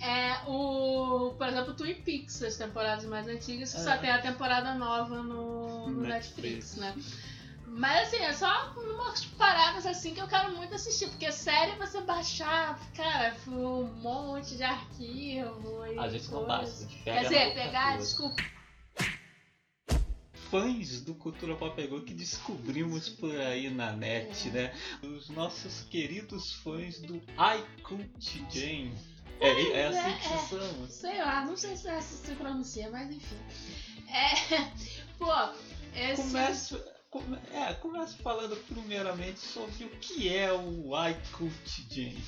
Speaker 2: É o. Por exemplo, Twin Peaks, as temporadas mais antigas, que
Speaker 1: É.
Speaker 2: só tem a temporada nova no, no Netflix,
Speaker 1: Netflix.
Speaker 2: né? Mas assim, é só umas paradas assim que eu quero muito assistir, porque série você baixar, cara, um monte de arquivo e
Speaker 1: A gente não
Speaker 2: coisa.
Speaker 1: baixa, a gente pega
Speaker 2: Quer dizer, pegar, desculpa.
Speaker 1: Fãs do Cultura Pop Pegou que descobrimos por aí na net, né? Os nossos queridos fãs do iCult Jane. É, é assim que
Speaker 2: é,
Speaker 1: se chama.
Speaker 2: Sei lá, não sei se é assim que se pronuncia, mas enfim. É. [laughs] Pô, esse.
Speaker 1: Começo, come, é, começo falando primeiramente sobre o que é o iCult Jane.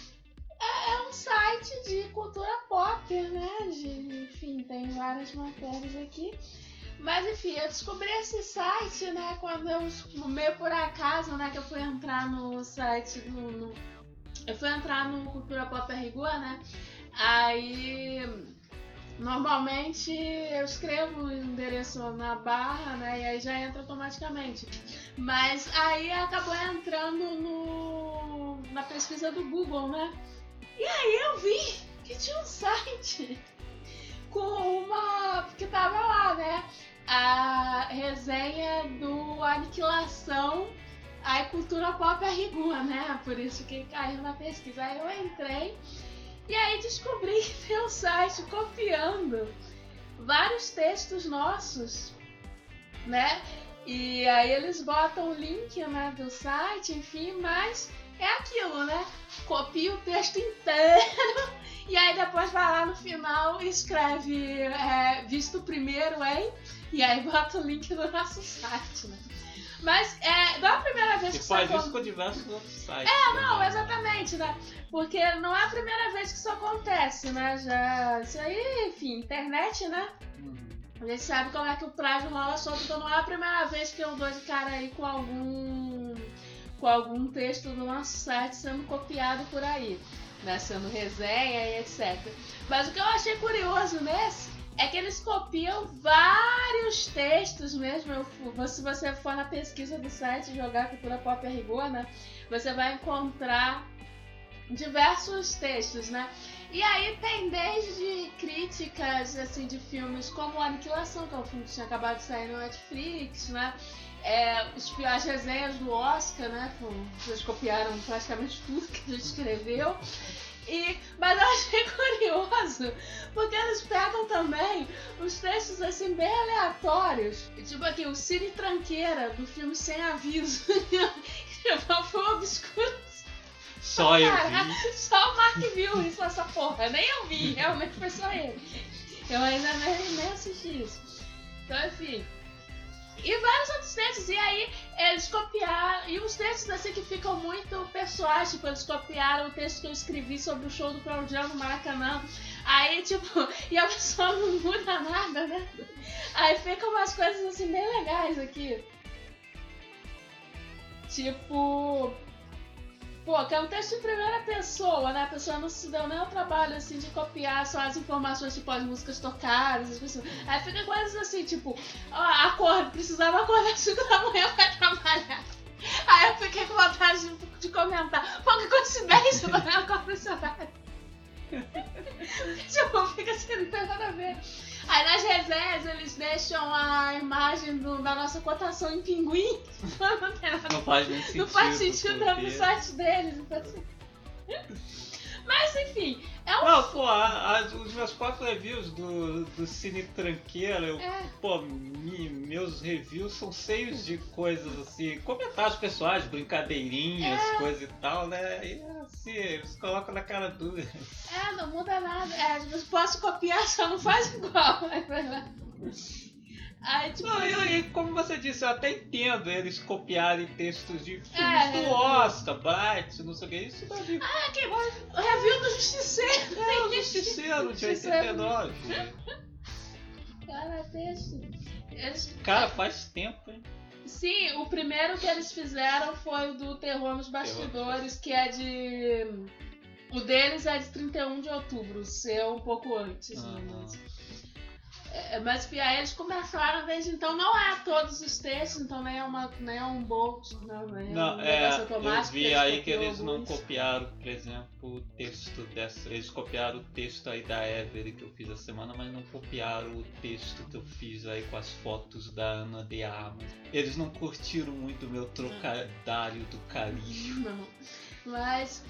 Speaker 2: É um site de cultura pop, né? De, enfim, tem várias matérias aqui. Mas enfim, eu descobri esse site, né, quando eu, meio por acaso, né, que eu fui entrar no site do. no- eu fui entrar no Cultura Pop Rigor, né? Aí Normalmente eu escrevo o endereço na barra, né? E aí já entra automaticamente. Mas aí acabou entrando no, na pesquisa do Google, né? E aí eu vi que tinha um site com uma. que tava lá, né? A resenha do Aniquilação a cultura pop é rigor, né? Por isso que caiu na pesquisa. Aí eu entrei e aí descobri que tem um site copiando vários textos nossos, né? E aí eles botam o link né, do site, enfim, mas é aquilo, né? Copia o texto inteiro [laughs] e aí depois vai lá no final e escreve é, visto primeiro, hein? E aí bota o link do nosso site, né? Mas é, não é a primeira vez
Speaker 1: que
Speaker 2: isso
Speaker 1: faz isso com diversos outros sites.
Speaker 2: É,
Speaker 1: também,
Speaker 2: não,
Speaker 1: né?
Speaker 2: exatamente, né? Porque não é a primeira vez que isso acontece, né? Já. Isso aí, enfim, internet, né?
Speaker 1: Uhum.
Speaker 2: A gente sabe como é que o prazo rola solto, então não é a primeira vez que eu dou de cara aí com algum. com algum texto do nosso site sendo copiado por aí. Né? Sendo resenha e etc. Mas o que eu achei curioso nesse é que eles copiam vários textos mesmo. Se você for na pesquisa do site jogar Cultura Pop a Rigor, né? Você vai encontrar diversos textos, né? E aí tem desde críticas assim de filmes como Aniquilação, que é um filme que tinha acabado de sair no Netflix, né? É, as resenhas do Oscar, né? com- Vocês copiaram praticamente tudo que gente escreveu. E, mas eu achei [laughs] curioso, porque eles pegam também os textos assim bem aleatórios. Tipo aqui, o Cine Tranqueira, do filme Sem Aviso. [laughs] tipo, foi obscuro.
Speaker 1: Só eu vi. [laughs]
Speaker 2: Só o Mark viu isso, essa porra. Nem eu vi, realmente foi só ele. Eu ainda nem, nem assisti isso. Então, enfim. E vários outros textos. E aí, eles copiaram. E os textos assim que ficam muito pessoais. Tipo, eles copiaram o texto que eu escrevi sobre o show do Pearl Jam no Maracanã. Aí, tipo, [laughs] e a pessoa não muda nada, né? Aí ficam umas coisas assim bem legais aqui. Tipo. Pô, que é um texto em primeira pessoa, né? A pessoa não se deu nem o trabalho, assim, de copiar só as informações, tipo, as músicas tocadas, as pessoas. Aí fica coisas assim, tipo, ó, acorda, precisava acordar às 5 da manhã pra trabalhar. Aí eu fiquei com vontade de, de comentar. Pô, que coincidência, eu acordo nesse horário. [laughs] tipo, fica assim, não tem nada a ver. Aí nas resenhas eles deixam a imagem do- da nossa cotação em pinguim. Não
Speaker 1: faz nem sentido.
Speaker 2: não faz sentido
Speaker 1: porque-
Speaker 2: site deles. Então, assim. Mas enfim, é um.
Speaker 1: Não, pô, a- a- os meus quatro reviews do, do Cine Tranqueira, eu,
Speaker 2: É,
Speaker 1: pô, mi- meus reviews são cheios de coisas assim, comentários pessoais, brincadeirinhas,
Speaker 2: É.
Speaker 1: coisa e tal, né? E assim, eles colocam na cara dura.
Speaker 2: é, não muda nada. É, posso copiar, só não faz igual. [laughs] Aí tipo.
Speaker 1: Não, e, como você disse, eu até entendo eles copiarem textos de filmes
Speaker 2: É,
Speaker 1: do Oscar, Bright, não sei o que, isso deve
Speaker 2: Ah, que o review do Justiceiro.
Speaker 1: É o Justiceiro de
Speaker 2: Justiceiro.
Speaker 1: 89.
Speaker 2: Cara, texto. Eles
Speaker 1: Cara, faz tempo, hein?
Speaker 2: Sim, o primeiro que eles fizeram foi o do Terror nos Bastidores, que é de. O deles é de 31 de outubro, o seu um pouco antes. né,
Speaker 1: Aham.
Speaker 2: Mas- É, mas aí eles começaram desde então, não é todos os textos, então nem é, uma, nem é um bolt, não, nem é
Speaker 1: Não,
Speaker 2: um
Speaker 1: é, eu vi aí que eles não
Speaker 2: alguns.
Speaker 1: copiaram, por exemplo, o texto dessa. Eles copiaram o texto aí da Every que eu fiz a semana, mas não copiaram o texto que eu fiz aí com as fotos da Ana de Armas. Eles não curtiram muito o meu trocadilho do carinho.
Speaker 2: Não. Mas.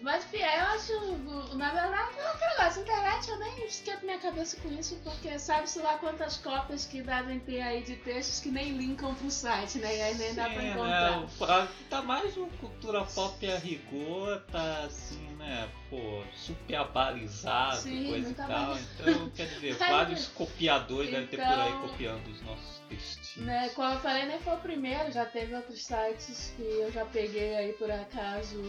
Speaker 2: Mas, Pia, eu acho. Na verdade, não tem negócio. Internet eu nem esquento minha cabeça com isso, porque sabe-se lá quantas cópias que devem ter aí de textos que nem linkam pro site, né? E aí nem dá pra
Speaker 1: Sim,
Speaker 2: encontrar.
Speaker 1: né? pra- Tá mais uma cultura pop a rigor, tá assim, né? Pô, super abalizado,
Speaker 2: Sim,
Speaker 1: coisa e
Speaker 2: muita
Speaker 1: tal. Então, quer dizer, [laughs] vários copiadores devem ter por aí
Speaker 2: então-
Speaker 1: copiando os nossos
Speaker 2: Né, como eu falei, nem foi o primeiro, já teve outros sites que eu já peguei aí por acaso.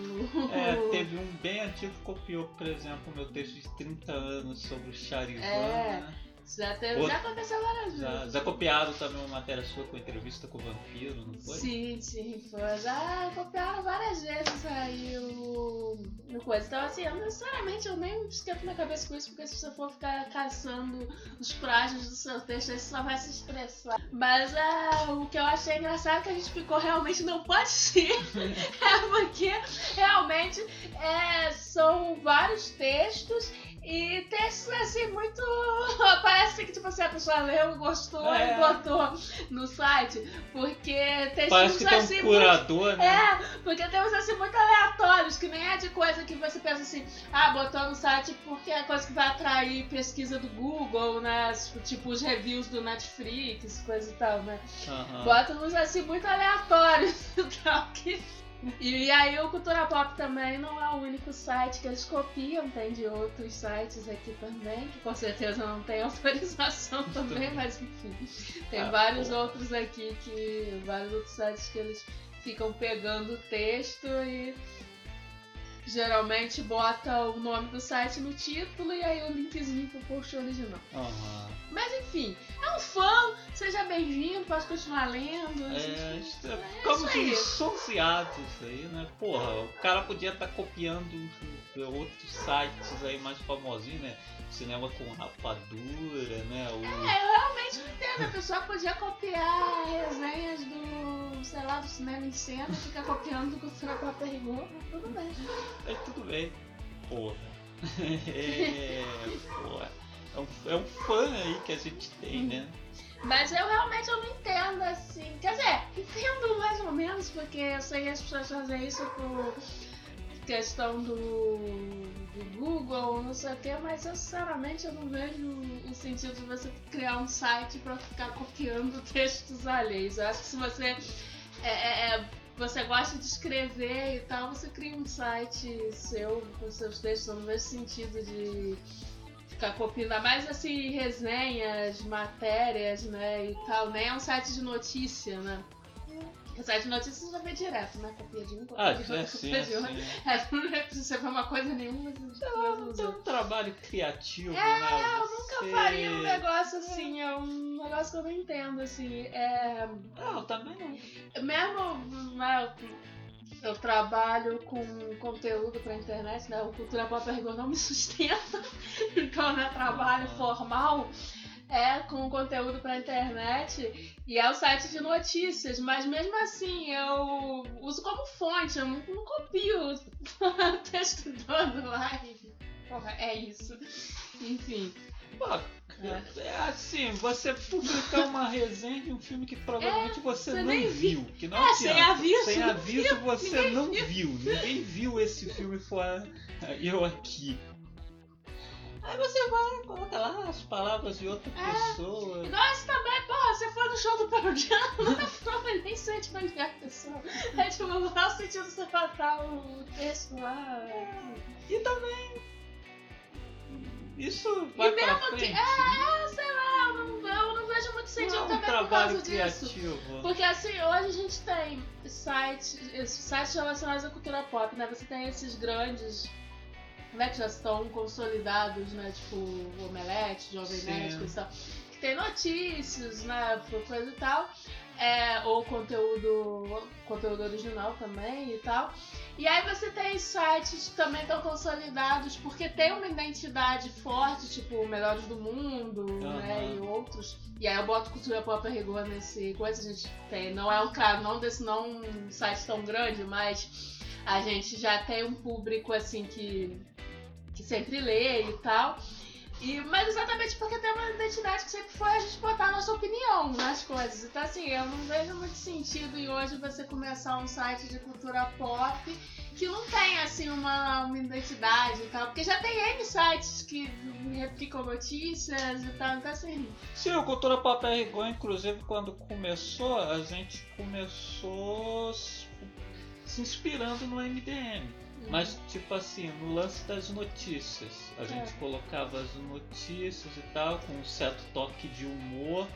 Speaker 1: É, [laughs] teve um bem antigo que copiou, por exemplo, o meu texto de 30 anos sobre o Charivan,
Speaker 2: É.
Speaker 1: né?
Speaker 2: Já,
Speaker 1: Outro-
Speaker 2: já aconteceu várias
Speaker 1: Já,
Speaker 2: vezes.
Speaker 1: já copiaram também uma matéria sua com entrevista com o vampiro, não foi?
Speaker 2: Sim, sim, foi. Já copiaram várias vezes aí o, o coisa. Então, assim, eu, sinceramente, eu nem esquento minha cabeça com isso, porque se você for ficar caçando os plágios do seu texto, aí você só vai se estressar. Mas ah, o que eu achei engraçado é que a gente ficou realmente não pode ser. é porque realmente é, são vários textos. E textos assim, muito. [laughs] Parece que tipo assim, a pessoa leu, gostou
Speaker 1: É.
Speaker 2: e botou no site. Porque textos assim
Speaker 1: um
Speaker 2: muito
Speaker 1: curador, né?
Speaker 2: é, porque tem uns assim muito aleatórios, que nem é de coisa que você pensa assim, ah, botou no site porque é coisa que vai atrair pesquisa do Google, né? Tipo os reviews do Netflix, coisa e tal, né?
Speaker 1: Aham.
Speaker 2: Bota uns assim muito aleatórios [laughs] e tal. Que... E aí o Cultura Pop também não é o único site que eles copiam, tem de outros sites aqui também, que com certeza não tem [laughs] autorização também, mas enfim. Tem
Speaker 1: Ah,
Speaker 2: vários
Speaker 1: pô.
Speaker 2: outros aqui que. vários outros sites que eles ficam pegando o texto e geralmente bota o nome do site no título e aí o linkzinho pro post original.
Speaker 1: Aham.
Speaker 2: Mas enfim, seja bem-vindo, pode continuar lendo.
Speaker 1: É, isto é,
Speaker 2: É
Speaker 1: ficamos
Speaker 2: aí.
Speaker 1: insociados aí, né? Porra, o cara podia estar copiando outros sites aí mais famosinhos, né? Cinema com rapadura, né? O...
Speaker 2: É, eu realmente não entendo. A pessoa podia copiar resenhas do, sei lá, do cinema em cena ficar copiando do Cultura Pop Rigor, mas tudo bem.
Speaker 1: É tudo bem. Porra. [laughs] É, porra. É um, é um fã aí que a gente tem, né?
Speaker 2: Mas eu realmente eu não entendo assim. Quer dizer, entendo mais ou menos, porque eu sei que as pessoas fazem isso por questão do, do Google, não sei o que, mas eu sinceramente eu não vejo o sentido de você criar um site pra ficar copiando [laughs] textos alheios. Eu acho que se você é, é, é, você gosta de escrever e tal, você cria um site seu com seus textos, eu não vejo sentido de ficar copiando, ainda mais assim, resenhas, matérias, né, e tal, nem é um site de notícia, né? O site de notícias você já vê direto, né? Copia de um, copia
Speaker 1: Ah,
Speaker 2: de outro,
Speaker 1: é sim,
Speaker 2: copia de outro.
Speaker 1: assim.
Speaker 2: É, não é preciso ver uma coisa nenhuma, mas
Speaker 1: Não tem um trabalho criativo,
Speaker 2: É,
Speaker 1: né?
Speaker 2: eu nunca
Speaker 1: Você-
Speaker 2: faria um negócio assim, é um negócio que eu não entendo, assim. É,
Speaker 1: Não, também não.
Speaker 2: mesmo, né, eu, trabalho com conteúdo pra internet, né? O Cultura Pop Ergo não me [laughs] sustenta, então, né, trabalho formal é com conteúdo pra internet e é o site de notícias, mas mesmo assim eu uso como fonte, eu não, não copio texto todo lá porra, é isso. Enfim.
Speaker 1: Pô, é assim, você publicar uma resenha de um filme que provavelmente você,
Speaker 2: você
Speaker 1: não viu. Que não
Speaker 2: É, sem
Speaker 1: adianta.
Speaker 2: aviso,
Speaker 1: Sem aviso você
Speaker 2: ninguém
Speaker 1: não viu. Ninguém viu esse filme fora [laughs] eu aqui. Aí você vai, coloca lá as palavras de outra
Speaker 2: É.
Speaker 1: pessoa.
Speaker 2: Nós também, porra, você foi no show do Pearl Jam, não, nem sente pra onde é a pessoa. É tipo, não faz sentido você botar o texto lá.
Speaker 1: E também. Isso vai
Speaker 2: E mesmo que.
Speaker 1: frente.
Speaker 2: É, sei lá, eu não, eu não vejo muito sentido
Speaker 1: não é um
Speaker 2: também por causa disso.
Speaker 1: criativo.
Speaker 2: Porque assim, hoje a gente tem sites, sites relacionados à cultura pop, né? Você tem esses grandes, né, que já estão consolidados, né? Tipo, Omelete, Jovem. Nerd, e tal. Que tem notícias, né? Coisa e tal. É, ou conteúdo, conteúdo original também e tal. E aí você tem sites que também estão consolidados porque tem uma identidade forte, tipo o Melhores do Mundo, né?
Speaker 1: Aham.
Speaker 2: E outros. E aí eu boto cultura pop a rigor nesse coisa, a gente tem. Não é um claro, não desse não um site tão grande, mas a gente já tem um público assim que, que sempre lê e tal. E, mas exatamente porque tem uma identidade que sempre foi a gente botar a nossa opinião nas coisas. Então assim, eu não vejo muito sentido em hoje você começar um site de cultura pop que não tem assim uma, uma identidade e tal. Porque já tem N sites que replicam notícias e tal. Então assim.
Speaker 1: Sim, o Cultura Pop RGO, inclusive, quando começou, a gente começou se inspirando no MDM. Mas, tipo assim, no lance das notícias. A gente colocava as notícias e tal, com um certo toque de humor,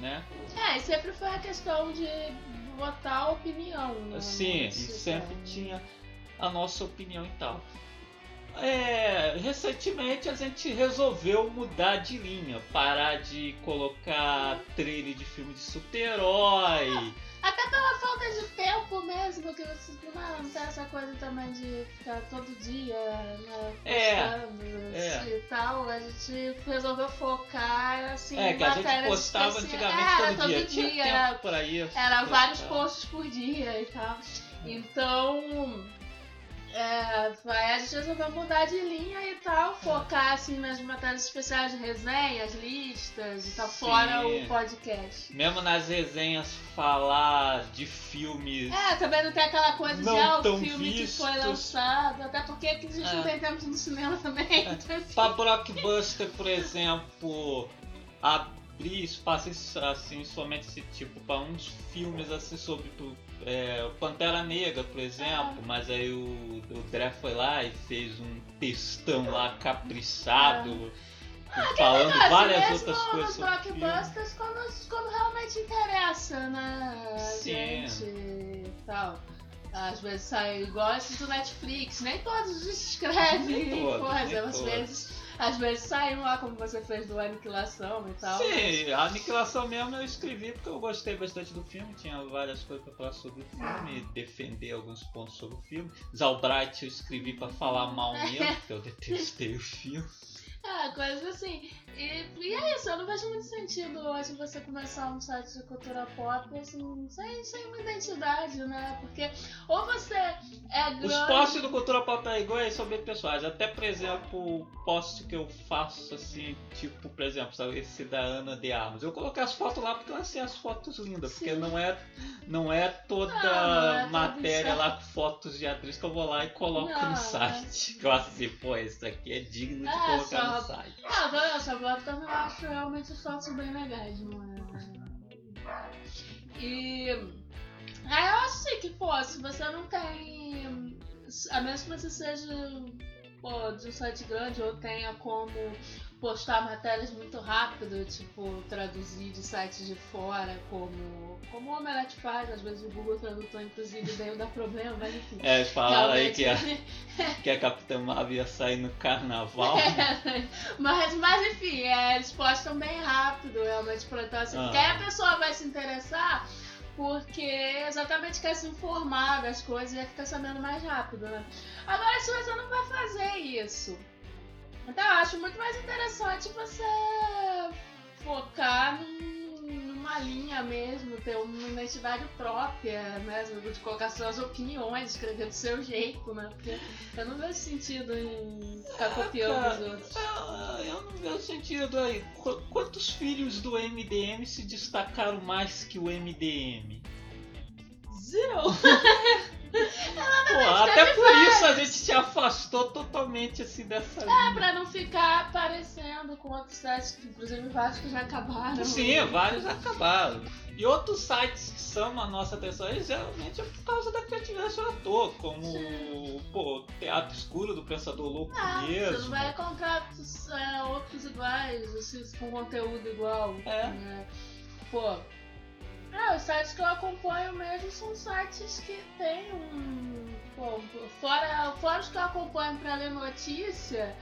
Speaker 1: né?
Speaker 2: É, e sempre foi a questão de botar a opinião. Né,
Speaker 1: Sim, e
Speaker 2: nisso,
Speaker 1: sempre tinha a nossa opinião e tal. é, recentemente a gente resolveu mudar de linha, parar de colocar trailer de filme de super-herói.
Speaker 2: Até pela falta de tempo mesmo, porque você não, tem essa coisa também de ficar todo dia, né?
Speaker 1: É,
Speaker 2: postando
Speaker 1: é.
Speaker 2: e tal. A gente resolveu focar assim
Speaker 1: É,
Speaker 2: em
Speaker 1: que a gente postava antigamente
Speaker 2: é,
Speaker 1: todo, dia. Tinha
Speaker 2: dia,
Speaker 1: tempo
Speaker 2: era,
Speaker 1: pra isso.
Speaker 2: era vários posts por dia e tal. Então. É, a gente resolveu mudar de linha e tal, focar assim nas matérias especiais de resenhas, listas e tal,
Speaker 1: Sim.
Speaker 2: fora o podcast.
Speaker 1: Mesmo nas resenhas falar de filmes.
Speaker 2: É, também não tem aquela coisa de ah, o filme que foi
Speaker 1: vistos.
Speaker 2: lançado, até porque a gente
Speaker 1: É.
Speaker 2: não tem tempo no cinema também. Então, assim,
Speaker 1: Pra blockbuster, por exemplo, abrir espaço assim somente esse tipo para uns filmes assim sobre é, Pantera Negra, por exemplo, mas aí o, o Dré foi lá e fez um textão lá caprichado, falando
Speaker 2: assim,
Speaker 1: várias
Speaker 2: mesmo
Speaker 1: outras coisas o filme.
Speaker 2: blockbusters quando, quando realmente interessa, né?
Speaker 1: Sim.
Speaker 2: gente tal. Às vezes sai igual esses do Netflix, nem todos escrevem
Speaker 1: Nem todos, [laughs]
Speaker 2: coisa,
Speaker 1: nem
Speaker 2: às
Speaker 1: todos.
Speaker 2: vezes. Às vezes saem lá como você fez do Aniquilação e tal.
Speaker 1: Sim, a aniquilação mesmo eu escrevi porque eu gostei bastante do filme, tinha várias coisas pra falar sobre o filme, defender alguns pontos sobre o filme. Zalbright eu escrevi pra falar mal mesmo, porque eu detestei o filme. [laughs]
Speaker 2: É, coisas assim. E, e eu não vejo muito sentido hoje você começar um site de cultura pop assim, sem, sem uma identidade, né? Porque ou você é grande.
Speaker 1: Os posts do Cultura Pop é igual sobre pessoais. Até, por exemplo, o post que eu faço assim, tipo, por exemplo, sabe, esse da Ana de Armas. Eu coloquei as fotos lá porque eu achei as fotos lindas. Porque
Speaker 2: Sim.
Speaker 1: não é, não é toda
Speaker 2: Não, não é
Speaker 1: matéria lá com fotos de atriz que eu vou lá e coloco
Speaker 2: Não,
Speaker 1: no
Speaker 2: é.
Speaker 1: site. Que [laughs] eu acho assim, pô, isso aqui é digno de
Speaker 2: É,
Speaker 1: colocar
Speaker 2: só-
Speaker 1: no site.
Speaker 2: Ah, bota também eu acho realmente os bem legais, é? E. Aí eu acho assim que, pô, se você não tem. A menos que você seja pô, de um site grande ou tenha como postar matérias muito rápido, tipo, traduzir de sites de fora, como, como o Omelete faz, às vezes o Google Tradutor, inclusive, daí dá problema, mas enfim.
Speaker 1: É, falaram aí que a,
Speaker 2: Realmente- [laughs]
Speaker 1: que a Capitã Marvel ia sair no carnaval. [laughs]
Speaker 2: mas, mas enfim, é, eles postam bem rápido, realmente, pra então, assim,
Speaker 1: Ah.
Speaker 2: aí a pessoa vai se interessar porque exatamente quer se informar das coisas e vai ficar sabendo mais rápido, né? Agora, se você não vai fazer isso, então eu acho muito mais interessante você focar num- numa linha mesmo, ter uma identidade própria mesmo, de colocar suas opiniões, escrever do seu jeito, né? Porque eu não vejo sentido em ficar copiando os outros.
Speaker 1: Ah, Eu não vejo sentido aí. Qu- Quantos filhos do MDM se destacaram mais que o MDM? [laughs]
Speaker 2: Zero! [laughs]
Speaker 1: Pô, até por isso a gente se afastou totalmente assim dessa
Speaker 2: É,
Speaker 1: linha.
Speaker 2: pra não ficar aparecendo com outros sites, inclusive vários que já acabaram.
Speaker 1: Sim, vários acabaram. E outros sites que chamam a nossa atenção aí, geralmente é por causa da criatividade do ator, como pô, Teatro Escuro do Pensador Louco
Speaker 2: Ah, você
Speaker 1: mesmo.
Speaker 2: não vai encontrar é, outros iguais, assim, com conteúdo igual.
Speaker 1: É.
Speaker 2: né? Pô. Ah, os sites que eu acompanho mesmo são sites que tem um. Pô, fora, fora os que eu acompanho pra ler notícia,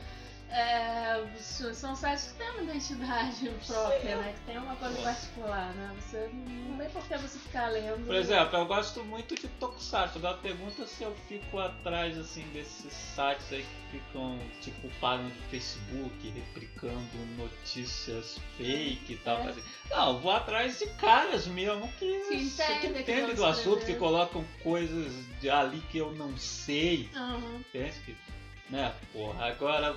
Speaker 2: é, são sites que têm uma identidade [laughs] própria, né? Que tem uma coisa particular, né? Você não tem por que você ficar lendo.
Speaker 1: Por exemplo, eu gosto muito de Tokusatsu. Agora pergunta se eu fico atrás assim desses sites aí que ficam tipo página do Facebook, replicando notícias fake e tal.
Speaker 2: É.
Speaker 1: assim. Não, eu vou atrás de caras mesmo que,
Speaker 2: Que entendem
Speaker 1: que
Speaker 2: que
Speaker 1: entendem
Speaker 2: vão
Speaker 1: do assunto,
Speaker 2: escrever.
Speaker 1: que colocam coisas de ali que eu não sei.
Speaker 2: Aham.
Speaker 1: Entende? Que, né, porra, agora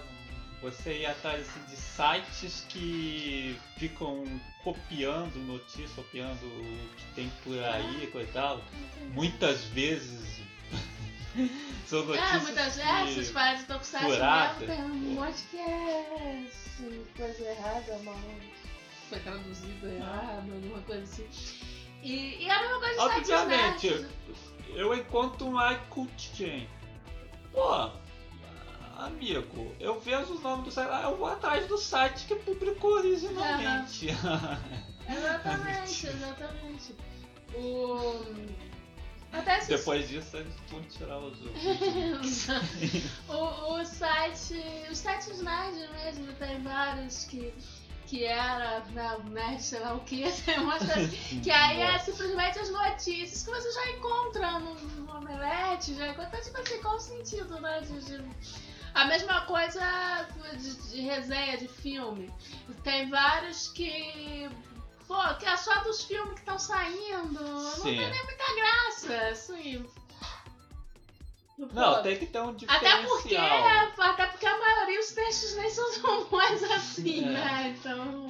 Speaker 1: você ir atrás assim, de sites que ficam copiando notícia, copiando o que tem por aí, coisa e tal. Muitas vezes [laughs] são notícias
Speaker 2: É, muitas
Speaker 1: que-
Speaker 2: vezes, essas paradas de Tokusatsu
Speaker 1: furada.
Speaker 2: mesmo, tem um monte que é coisa errada, mal foi traduzido errado, alguma coisa assim. E, e é a mesma coisa de sites
Speaker 1: Obviamente,
Speaker 2: nerds.
Speaker 1: eu encontro um iCult Chain. Pô, amigo, eu vejo o nome do site lá, eu vou atrás do site que publicou originalmente.
Speaker 2: Exatamente, [laughs] exatamente. O... Até se
Speaker 1: Depois disso eles vão tirar os outros. [laughs]
Speaker 2: o, o site. Os sites nerd mesmo, tem vários que. Que era, né, nerd, sei lá o que, [laughs] que aí é simplesmente as notícias que você já encontra no, no Omelete, já encontra, tipo assim, qual o sentido, né? De, de- A mesma coisa de, de resenha de filme. Tem vários que. Pô, que é só dos filmes que estão saindo. Não
Speaker 1: Sim.
Speaker 2: tem nem muita graça, assim.
Speaker 1: Não,
Speaker 2: Pô,
Speaker 1: tem que ter um
Speaker 2: até porque,
Speaker 1: diferencial.
Speaker 2: até porque a maioria dos textos nem são tão bons assim,
Speaker 1: É.
Speaker 2: né? Então.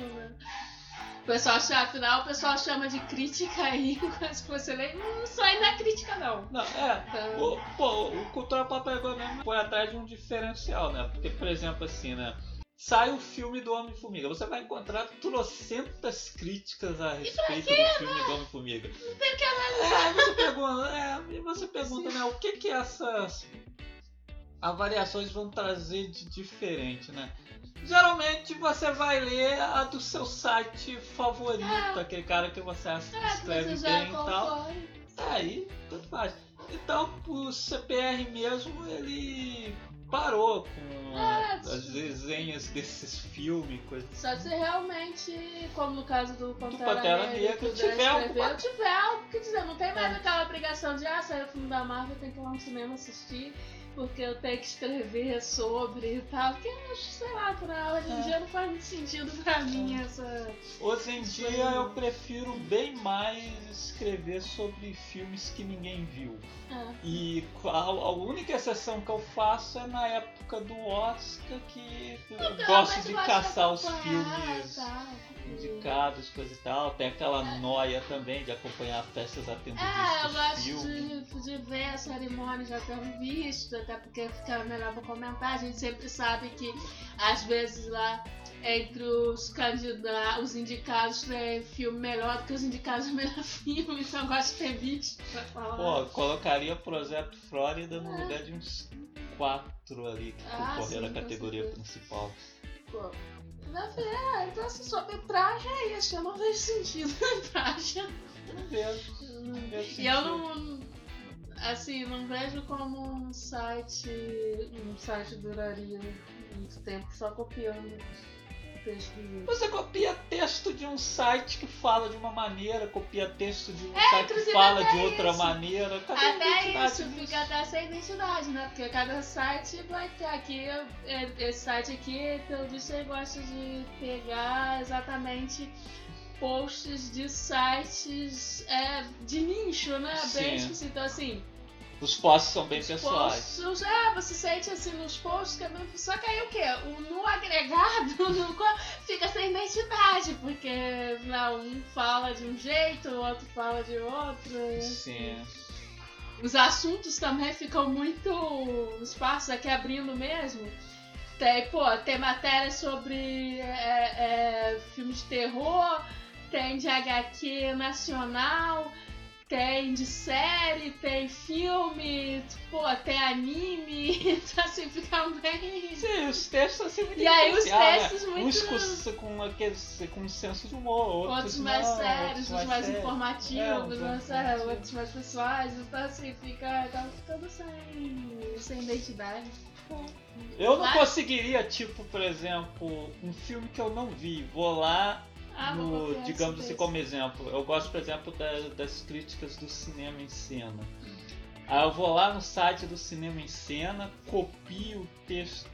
Speaker 2: Pessoal chama, afinal, o pessoal chama de crítica aí, [laughs] que você lê. Não aí não é crítica, não.
Speaker 1: Não, é.
Speaker 2: Então,
Speaker 1: O, pô, o Cultura Pop agora mesmo foi atrás de um diferencial, né? Porque, por exemplo, assim, né? Sai o filme do Homem-Formiga. Você vai encontrar trocentas críticas a respeito do filme do Homem-Formiga.
Speaker 2: tem que
Speaker 1: É, aí você pergunta, é, e você pergunta, né? O que que essas avaliações vão trazer de diferente, né? Geralmente você vai ler a do seu site favorito,
Speaker 2: É.
Speaker 1: aquele cara que você acha que
Speaker 2: É, que
Speaker 1: escreve
Speaker 2: já
Speaker 1: bem e tal. É, aí tanto faz. Então o CPR mesmo ele parou com
Speaker 2: É,
Speaker 1: as resenhas desses filmes, coisas
Speaker 2: Só se realmente, como no caso do Pantera,
Speaker 1: Pantera
Speaker 2: Negra, puder
Speaker 1: tiver
Speaker 2: escrever, tiver algo que dizer, não tem mais
Speaker 1: É.
Speaker 2: aquela obrigação de, ah, saiu o filme da Marvel, tem que ir lá no cinema assistir, porque eu tenho que escrever sobre e tal, porque, sei lá, pra hoje em
Speaker 1: É.
Speaker 2: dia não faz muito sentido pra mim essa...
Speaker 1: Hoje em dia eu prefiro bem mais escrever sobre filmes que ninguém viu.
Speaker 2: É.
Speaker 1: E a, a única exceção que eu faço é na época do Oscar que eu
Speaker 2: Eu
Speaker 1: gosto de caçar os filmes
Speaker 2: tá?
Speaker 1: Indicados, coisa e tal. Tem aquela noia também de acompanhar festas a tempo
Speaker 2: É, eu gosto de, de ver a cerimônia já tendo visto, até porque fica melhor pra comentar. A gente sempre sabe que, às vezes, lá entre os candidatos, os indicados, tem filme melhor do que os indicados [laughs] do melhor filme, então eu gosto de ter visto pra falar.
Speaker 1: Pô, colocaria Projeto Flórida no lugar de uns quatro ali que
Speaker 2: Ah,
Speaker 1: concorreram à categoria principal.
Speaker 2: Pô, eu falei, ah, então assim, sobre praxe é isso, eu não vejo sentido [laughs] em praxe.
Speaker 1: Não vejo, não vejo
Speaker 2: E eu não. Assim, não vejo como um site. Um site duraria muito tempo só copiando texto.
Speaker 1: Você copia texto de um site que fala de uma maneira, copia texto de um
Speaker 2: É,
Speaker 1: site que fala de outra
Speaker 2: isso.
Speaker 1: maneira. Cadê
Speaker 2: Até isso,
Speaker 1: disso?
Speaker 2: fica até sem identidade, né? Porque cada site vai ter aqui. é, Esse site aqui, pelo visto, ele gosta de pegar exatamente posts de sites é, de nicho, né? Bem específico. Então, assim,
Speaker 1: Os posts são bem
Speaker 2: Os
Speaker 1: pessoais.
Speaker 2: posts, é, você sente assim nos posts que é bem. Só que aí o quê? O, no agregado [laughs] no fica sem identidade, porque não, um fala de um jeito, o outro fala de outro.
Speaker 1: Sim.
Speaker 2: Os assuntos também ficam muito espaços aqui abrindo mesmo. Tem, pô, tem matéria sobre é, é, filme de terror, tem de HQ nacional, tem de série, tem filme, pô, tem anime, então assim, fica bem.
Speaker 1: Sim, os textos assim muito
Speaker 2: E aí os
Speaker 1: diferenciais,
Speaker 2: textos
Speaker 1: né?
Speaker 2: muito-
Speaker 1: Uns com, com, aqueles, com um senso de humor, outros,
Speaker 2: Outros mais
Speaker 1: não,
Speaker 2: sérios,
Speaker 1: outros
Speaker 2: outros mais
Speaker 1: sérios.
Speaker 2: informativos,
Speaker 1: É,
Speaker 2: mais
Speaker 1: mais
Speaker 2: sério,
Speaker 1: informativos.
Speaker 2: outros mais pessoais, então assim, fica, acaba ficando sem, sem identidade.
Speaker 1: Eu não
Speaker 2: Mas-
Speaker 1: conseguiria, tipo, por exemplo, um filme que eu não vi, vou lá
Speaker 2: Ah,
Speaker 1: no, digamos assim, como exemplo, eu gosto, por exemplo, da- das críticas do cinema em cena. Aí eu vou lá no site do cinema em cena, copio o texto,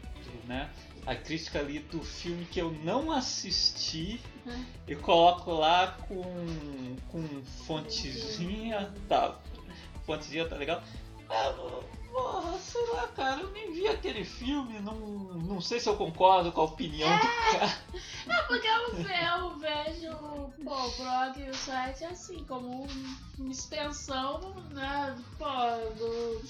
Speaker 1: né? A crítica ali do filme que eu não assisti
Speaker 2: Uhum.
Speaker 1: e coloco lá com, com fontezinha, tá? Fontezinha, tá legal? Ah, porra, sei lá, cara, eu nem vi aquele filme, não, não sei se eu concordo com a opinião do cara. [laughs]
Speaker 2: É porque eu, ve- eu vejo pô, o blog e o site assim, como um- uma extensão né, pô, do-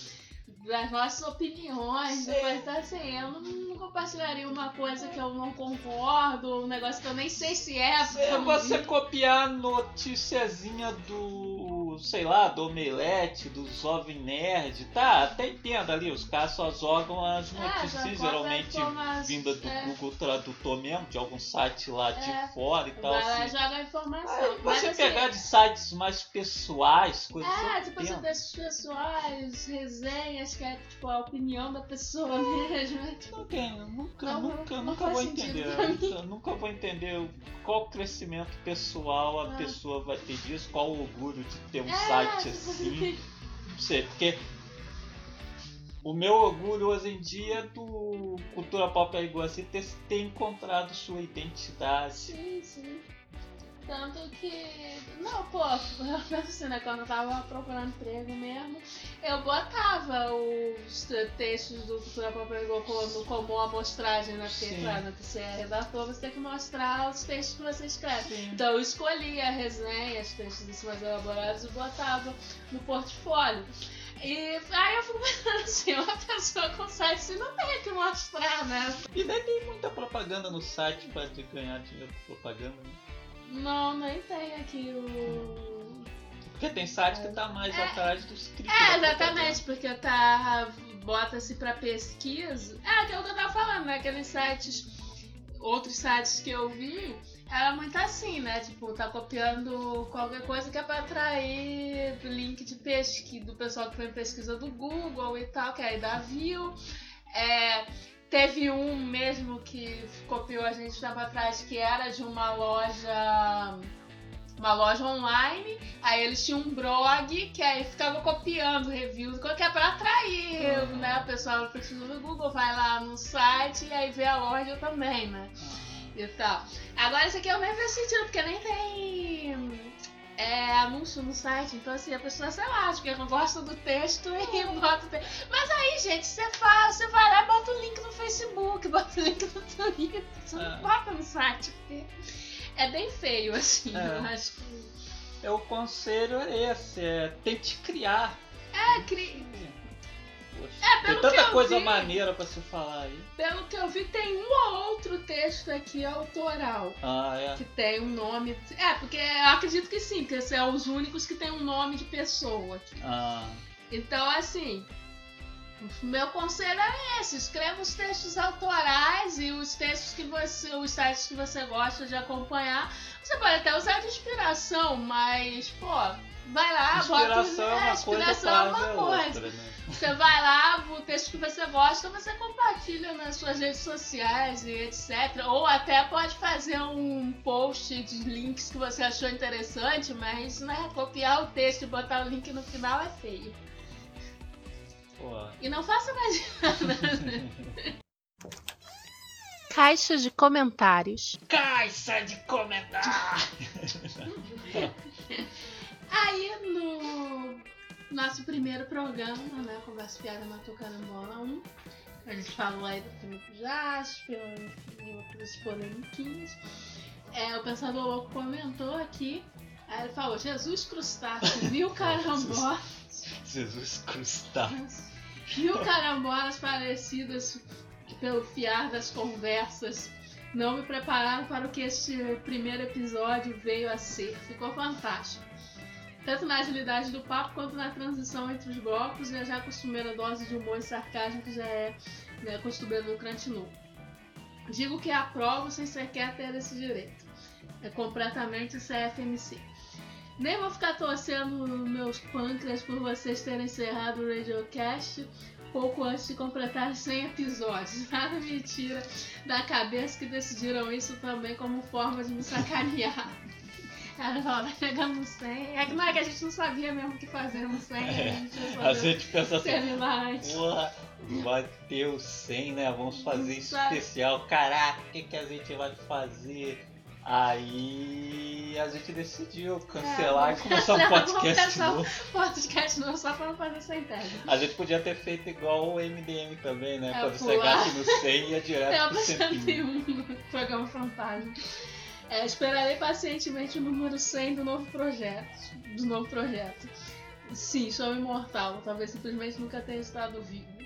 Speaker 2: das nossas opiniões.
Speaker 1: Sim.
Speaker 2: Depois, então, assim, eu não, não compartilharia uma coisa que eu não concordo, um negócio que eu nem sei se é.
Speaker 1: É você copiar noticiazinha do, sei lá, do Omelete, do Jovem Nerd, tá? Até entendo ali, os caras só jogam as
Speaker 2: É,
Speaker 1: notícias,
Speaker 2: já
Speaker 1: geralmente vinda do
Speaker 2: é.
Speaker 1: Google Tradutor mesmo, de algum site lá de
Speaker 2: É.
Speaker 1: fora e tal.
Speaker 2: Vai lá e
Speaker 1: Assim.
Speaker 2: joga a informação.
Speaker 1: Aí
Speaker 2: Mas,
Speaker 1: você
Speaker 2: assim,
Speaker 1: pegar de sites mais pessoais, coisas
Speaker 2: É, tipo assim, textos pessoais, resenhas, que é tipo a opinião da pessoa mesmo. é, tipo,
Speaker 1: Não tem, nunca,
Speaker 2: Não,
Speaker 1: nunca,
Speaker 2: não
Speaker 1: nunca vou entender. Nunca, nunca vou entender qual crescimento pessoal a
Speaker 2: Ah.
Speaker 1: pessoa vai ter disso, qual o orgulho de ter um
Speaker 2: é,
Speaker 1: site
Speaker 2: tipo,
Speaker 1: assim. Não sei, porque o meu orgulho hoje em dia é do Cultura Pop Iguaci ter, ter encontrado sua identidade.
Speaker 2: Sim, sim. Tanto que. Não, pô, eu penso assim, né? Quando eu tava procurando emprego mesmo, eu botava os textos do Cultura Pop Igual como, como amostragem, né? Porque,
Speaker 1: Sim.
Speaker 2: claro, né, você é redator, você tem que mostrar os textos que você escreve.
Speaker 1: Sim.
Speaker 2: Então eu escolhia a resenha, os textos mais elaborados e botava no portfólio. E aí eu fico pensando assim, uma pessoa com site assim não tem que mostrar, né?
Speaker 1: E nem tem muita propaganda no site pra te ganhar dinheiro com propaganda, né?
Speaker 2: Não, nem tem aqui o.
Speaker 1: Porque tem site que tá mais
Speaker 2: É.
Speaker 1: atrás do script.
Speaker 2: É,
Speaker 1: da
Speaker 2: exatamente, porque tá. Bota-se pra pesquisa. É aquilo que eu tava falando, né? Aqueles sites. Outros sites que eu vi, era muito assim, né? Tipo, tá copiando qualquer coisa que é pra atrair link de pesquisa do pessoal que foi em pesquisa do Google e tal, que aí dá view. É, teve um mesmo que copiou a gente tempo atrás, que era de uma loja. Uma loja online, aí eles tinham um blog que aí ficava copiando reviews, que é pra atrair,
Speaker 1: Uhum.
Speaker 2: né? O pessoal pesquisa no Google, vai lá no site e aí vê a loja também, né? e tal. Agora esse aqui eu nem vejo sentido, porque nem tem é, anúncio no site. Então assim, a pessoa, sei lá, acho que não gosta do texto e [laughs] bota o texto. Mas aí, gente, você faz, você vai lá e bota o link no Facebook, [laughs] bota o link no Twitter. Você não
Speaker 1: É.
Speaker 2: bota no site, porque é bem feio, assim.
Speaker 1: É.
Speaker 2: Eu acho que.
Speaker 1: É, o conselho é esse, é tente criar.
Speaker 2: É, cri...
Speaker 1: Poxa,
Speaker 2: É,
Speaker 1: tem tanta coisa
Speaker 2: vi.
Speaker 1: maneira pra se falar aí.
Speaker 2: Pelo que eu vi, tem um ou outro texto aqui autoral.
Speaker 1: Ah, é.
Speaker 2: Que tem um nome. É, porque eu acredito que sim, porque são os únicos que tem um nome de pessoa aqui.
Speaker 1: Ah,
Speaker 2: Então, assim, o meu conselho é esse: escreva os textos autorais e os textos que você. os sites que você gosta de acompanhar. Você pode até usar de inspiração, mas, pô, vai lá, bota.
Speaker 1: inspiração é uma coisa,
Speaker 2: inspiração é uma
Speaker 1: é
Speaker 2: coisa.
Speaker 1: outra, né?
Speaker 2: Você vai lá, o texto que você gosta, você compartilha nas suas redes sociais e etc. Ou até pode fazer um post de links que você achou interessante, mas né, copiar o texto e botar o link no final é feio.
Speaker 1: Pô,
Speaker 2: E não faça mais [laughs] nada.
Speaker 3: Caixa de comentários.
Speaker 1: Caixa de comentários! [laughs]
Speaker 2: Aí no nosso primeiro programa, né, Conversa Piada Matou Carambola 1, a gente falou aí do Felipe Jasper e outras polemiquinhas. É, o Pensador Louco comentou aqui, aí ele falou, Jesus crustáceo, viu [laughs] carambola,
Speaker 1: Jesus crustáceo.
Speaker 2: viu carambolas parecidas pelo fiar das conversas. Não me prepararam para o que este primeiro episódio veio a ser. Ficou fantástico. Tanto na agilidade do papo quanto na transição entre os blocos e a já costumeira dose de humor e sarcasmo que já é né, costumeira do Crantinu. Digo que aprovo sem sequer ter esse direito. É completamente CFMC. Nem vou ficar torcendo meus pâncreas por vocês terem encerrado o Radiocast pouco antes de completar 100 episódios. [laughs] Nada me tira da cabeça que decidiram isso também como forma de me sacanear. Vai pegando 100. É que não é que a gente não sabia mesmo o que fazer no 100, a gente
Speaker 1: A gente pensa assim, porra, vai ter o 100, né? Vamos fazer isso especial. Caraca, o que, que a gente vai fazer? Aí a gente decidiu cancelar
Speaker 2: É,
Speaker 1: e começar um podcast novo.
Speaker 2: Podcast não só pra não fazer centésimo.
Speaker 1: A gente podia ter feito igual o MDM também, né?
Speaker 2: É,
Speaker 1: Quando
Speaker 2: pular.
Speaker 1: chegasse no 100 ia
Speaker 2: É
Speaker 1: direto [laughs]
Speaker 2: o
Speaker 1: pro 101.
Speaker 2: 101 no programa Fantasma. É, esperarei pacientemente o número 100 do novo projeto. Do novo projeto. Sim, sou imortal. Talvez simplesmente nunca tenha estado vivo.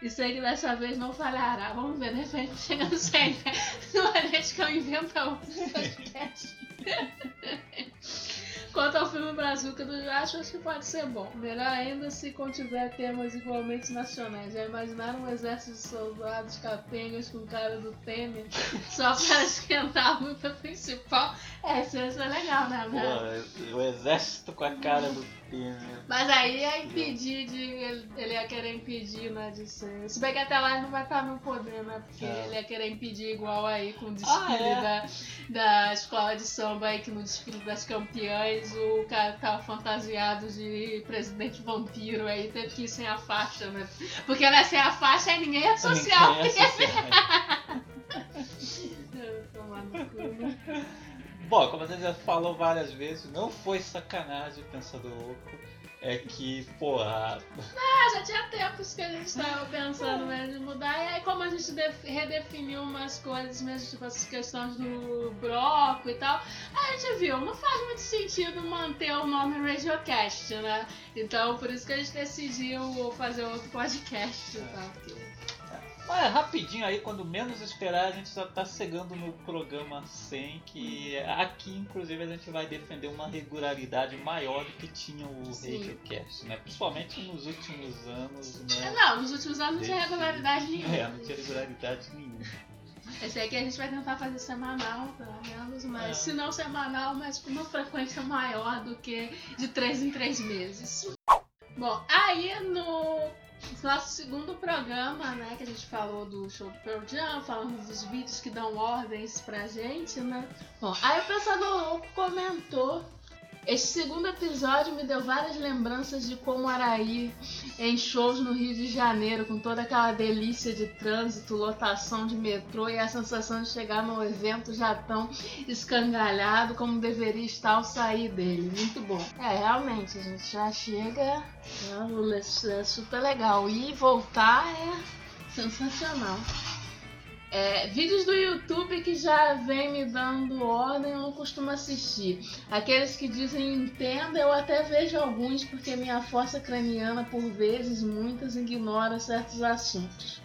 Speaker 2: E sei que dessa vez não falhará. Vamos ver, de repente chega no 100, né? Uma vez que eu invento outro podcast. [laughs] Quanto ao filme Brazuca do Jacho, acho que pode ser bom. Melhor ainda se contiver temas igualmente nacionais. Já imaginaram um exército de soldados capengas com cara do Temer [laughs] só para esquentar a luta principal? É, isso ia ser legal, né?
Speaker 1: Pô, o exército com a cara do.
Speaker 2: Mas aí ia impedir de. Ele, ele ia querer impedir, né? De ser. Se bem que até lá ele não vai estar no poder, né? Porque
Speaker 1: É.
Speaker 2: ele ia querer impedir igual aí com o desfile
Speaker 1: Ah, é?
Speaker 2: da, da escola de samba aí, que no desfile das campeãs o cara tava fantasiado de presidente vampiro aí, teve que ir sem a faixa, né? Porque né, sem a faixa aí ninguém é social.
Speaker 1: Ninguém é social. [laughs]
Speaker 2: Tomar no cu, né?
Speaker 1: Bom, como você já falou várias vezes, não foi sacanagem pensando louco. É que, porra,
Speaker 2: Ah, já tinha tempos que a gente tava pensando mesmo de mudar. E aí, como a gente def- redefiniu umas coisas mesmo, tipo essas questões do bloco e tal, a gente viu, não faz muito sentido manter o nome Radiocast, né? Então, por isso que a gente decidiu fazer outro podcast e tal. porque-
Speaker 1: Mas rapidinho aí, quando menos esperar, a gente já tá chegando no programa 100, que aqui inclusive a gente vai defender uma regularidade maior do que tinha o. Radiocast, né? Principalmente nos últimos anos,
Speaker 2: É,
Speaker 1: né?
Speaker 2: Não, nos últimos anos não tinha regularidade nenhuma.
Speaker 1: É, não tinha regularidade nenhuma.
Speaker 2: Esse aqui a gente vai tentar fazer semanal, pelo menos, mas
Speaker 1: É.
Speaker 2: se não semanal, mas com uma frequência maior do que de três em três meses. Bom, aí no nosso segundo programa, né, que a gente falou do show do Pearl Jam, falamos dos vídeos que dão ordens pra gente, né? Bom, aí o Pensador Louco comentou. Esse segundo episódio me deu várias lembranças de como era ir em shows no Rio de Janeiro, com toda aquela delícia de trânsito, lotação de metrô e a sensação de chegar no evento já tão escangalhado como deveria estar ao sair dele. Muito bom. É, realmente, a gente já chega, né, é super legal. E voltar é sensacional. É, vídeos do YouTube que já vem me dando ordem eu não costumo assistir. Aqueles que dizem entenda, eu até vejo alguns porque minha força craniana, por vezes, muitas, ignora certos assuntos.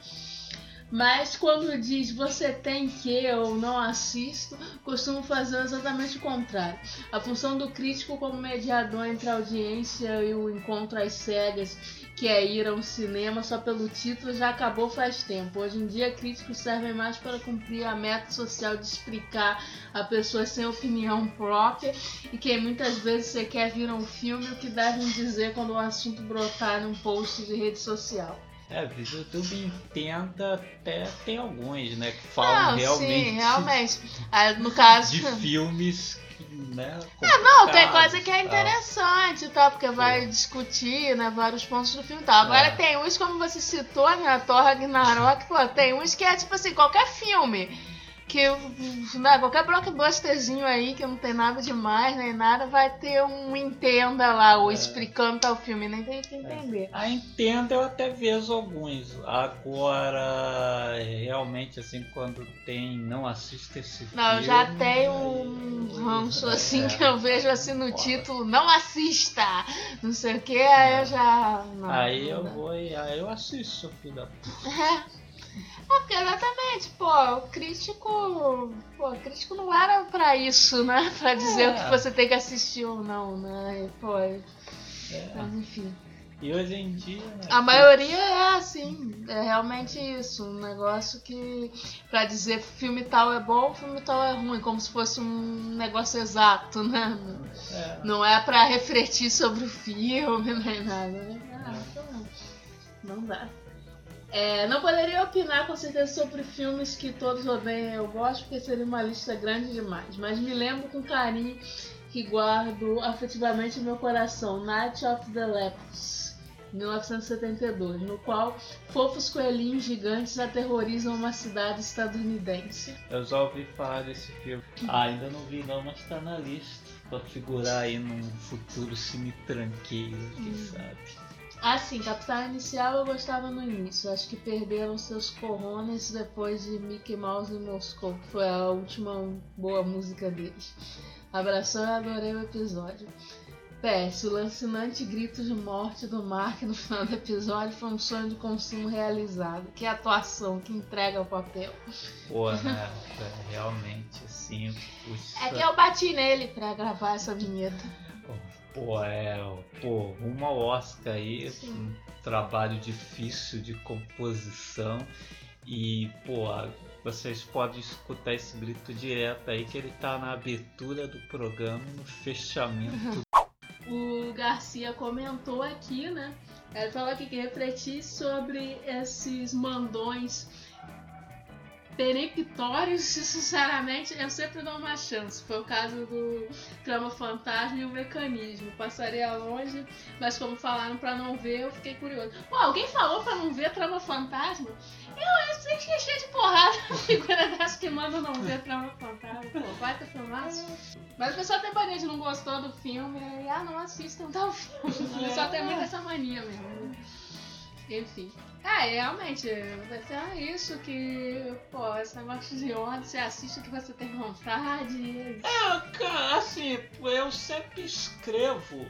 Speaker 2: Mas quando diz você tem que eu não assisto, costumo fazer exatamente o contrário. A função do crítico como mediador entre a audiência e o encontro às cegas, que é ir a um cinema só pelo título, já acabou faz tempo. Hoje em dia, críticos servem mais para cumprir a meta social de explicar a pessoa sem opinião própria e que muitas vezes você quer vir a um filme o que devem dizer quando o assunto brotar num post de rede social.
Speaker 1: É, do YouTube entenda até tem alguns, né, que falam
Speaker 2: Não,
Speaker 1: realmente,
Speaker 2: sim, realmente. Ah, no caso.
Speaker 1: de filmes né,
Speaker 2: Não, tem coisa que é interessante tal, porque vai discutir, né, vários pontos do filme e tal. Agora
Speaker 1: É.
Speaker 2: tem uns, como você citou, né, Thor Ragnarok, pô, tem uns que é tipo assim, qualquer filme. Que né, qualquer blockbusterzinho aí que não tem nada demais nem nada, vai ter um entenda lá, ou
Speaker 1: É.
Speaker 2: explicando tal filme, nem tem que entender.
Speaker 1: A entenda eu até vejo alguns. Agora, realmente, assim, quando tem, não assista esse filme.
Speaker 2: Não, eu já tenho um ranço assim
Speaker 1: É.
Speaker 2: que eu vejo assim no título, não assista! Não sei o que, aí eu já. Não,
Speaker 1: Aí
Speaker 2: não
Speaker 1: eu vou e aí eu assisto, filho da puta. [laughs]
Speaker 2: É. É, porque exatamente, pô, o crítico. Pô, o crítico não era pra isso, né? [laughs] Pra dizer
Speaker 1: É.
Speaker 2: o que você tem que assistir ou não, né? Pô,
Speaker 1: É.
Speaker 2: mas enfim.
Speaker 1: E hoje em dia. Né,
Speaker 2: A maioria é assim, é realmente isso. Um negócio que. Pra dizer filme tal é bom, filme tal é ruim, como se fosse um negócio exato, né?
Speaker 1: É,
Speaker 2: Não é pra refletir sobre o filme [laughs] nem nada, né? Ah, então não. Não dá. É, não poderia opinar com certeza sobre filmes que todos odeiam e eu gosto, porque seria uma lista grande demais. Mas me lembro com carinho que guardo afetivamente no meu coração Night of the Lepers, 1972, no qual fofos coelhinhos gigantes aterrorizam uma cidade estadunidense.
Speaker 1: eu já ouvi falar desse filme. Ah, ainda não vi não, mas tá na lista. Pra figurar aí num futuro cine tranqueiro, quem
Speaker 2: Hum.
Speaker 1: sabe.
Speaker 2: Ah, sim, Capital Inicial eu gostava no início. Acho que perderam seus corones depois de Mickey Mouse em Moscou, que foi a última boa música deles. Abração e adorei o episódio. PS, o lancinante grito de morte do Mark no final do episódio foi um sonho de consumo realizado. Que atuação, que entrega o papel.
Speaker 1: Pô, né? [laughs] Realmente, assim. Puxa.
Speaker 2: É que eu bati nele pra gravar essa vinheta.
Speaker 1: Pô, é. Pô, uma Oscar aí,
Speaker 2: Sim.
Speaker 1: um trabalho difícil de composição. E, pô, vocês podem escutar esse grito direto aí, que ele tá na abertura do programa no fechamento. [laughs]
Speaker 2: O Garcia comentou aqui, né? Ele falou aqui que refletir sobre esses mandões peremptórios, [laughs] sinceramente, eu sempre dou uma chance. Foi o caso do Trama Fantasma e o Mecanismo. Passaria longe, mas como falaram pra não ver, eu fiquei curioso. Pô, alguém falou pra não ver Trama Fantasma? Eu, eu sei que é cheio de porrada a [laughs] figura dessa que manda não ver Trama Fantasma. Pô, vai ter filmaço. Mas o pessoal tem mania de não gostou do filme, e ah, não assistam tal filme. O pessoal tem muito essa mania mesmo. né? Enfim. É, realmente, ser ah, isso que, pô, esse negócio de onda, você assiste o que você tem vontade.
Speaker 1: É, cara, assim, eu sempre escrevo.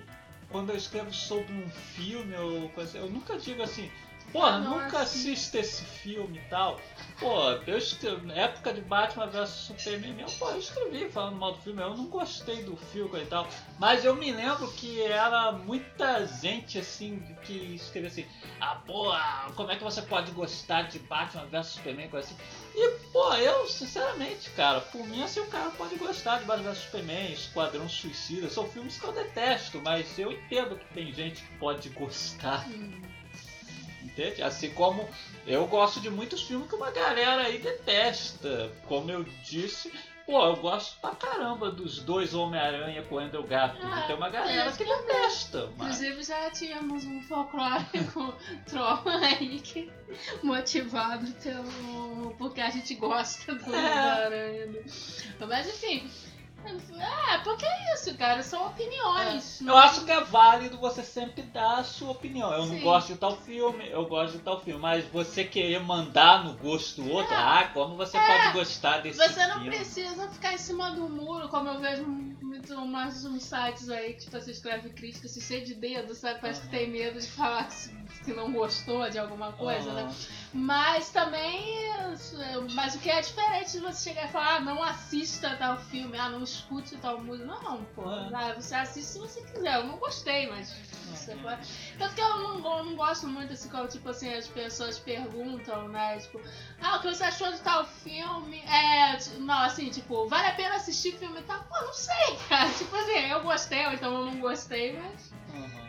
Speaker 1: Quando eu escrevo sobre um filme ou coisa, eu nunca digo assim, pô,
Speaker 2: Ah,
Speaker 1: nunca assista esse filme e tal. Pô, eu escrevi, na época de Batman vs Superman, eu, pô, eu escrevi falando mal do filme, eu não gostei do filme e tal. Mas eu me lembro que era muita gente assim que escrevia assim, ah, pô, como é que você pode gostar de Batman vs Superman, coisa assim. E, pô, eu, sinceramente, cara, por mim, assim, o cara pode gostar de Batman vs Superman, Esquadrão Suicida, são filmes que eu detesto, mas eu entendo que tem gente que pode gostar,
Speaker 2: Hum.
Speaker 1: Entende? Assim como eu gosto de muitos filmes que uma galera aí detesta. Como eu disse, pô, eu gosto pra caramba dos dois Homem-Aranha com o Andrew Garfield.
Speaker 2: Ah,
Speaker 1: tem uma galera
Speaker 2: é,
Speaker 1: que detesta, mas...
Speaker 2: Inclusive já tínhamos um folclórico [laughs] troll aí que motivado pelo. porque a gente gosta do
Speaker 1: É.
Speaker 2: da aranha. né? Mas enfim. É, porque é isso, cara, são opiniões.
Speaker 1: Eu acho que é válido você sempre dar a sua opinião. Eu não
Speaker 2: Sim.
Speaker 1: gosto de tal filme, eu gosto de tal filme. Mas você querer mandar no gosto do outro, ah, como você pode gostar desse
Speaker 2: Você não
Speaker 1: filme?
Speaker 2: precisa ficar em cima do muro, como eu vejo muito umas, uns sites aí que tipo, você escreve crítica, se cheio de dedo, sabe? Parece que tem medo de falar que, que não gostou de alguma coisa, né? Mas também. Mas o que é diferente de você chegar e falar, ah, não assista tal filme, ah, não escute tal música. Não, pô.
Speaker 1: É.
Speaker 2: Ah, você assiste se você quiser. Eu não gostei, mas. Você pode... Tanto que eu não, eu não gosto muito assim, quando, tipo assim, as pessoas perguntam, né? Tipo, ah, o que você achou de tal filme? É. Não, assim, tipo, vale a pena assistir filme e tal? Pô, não sei, cara. [laughs] Tipo assim, eu gostei, ou então eu não gostei, mas.
Speaker 1: aham.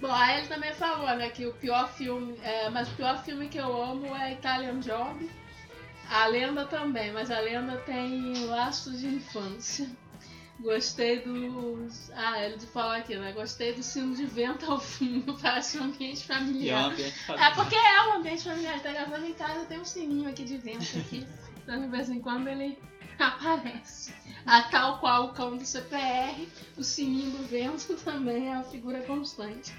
Speaker 2: Bom, aí ele também falou, né, que o pior filme, é, mas o pior filme que eu amo é Italian Job. A Lenda também, mas a Lenda tem laços de infância. Gostei dos. Ah, ele falou aqui, né? Gostei do sino de vento ao fundo, [laughs] parece um ambiente
Speaker 1: E é um
Speaker 2: familiar.
Speaker 1: ambiente
Speaker 2: É
Speaker 1: familiar.
Speaker 2: porque é um ambiente familiar, tá gravando em casa, tem um sininho aqui de vento aqui. Então de vez em quando ele aparece. A tal qual o cão do CPR, o sininho do vento [laughs] também é uma figura constante.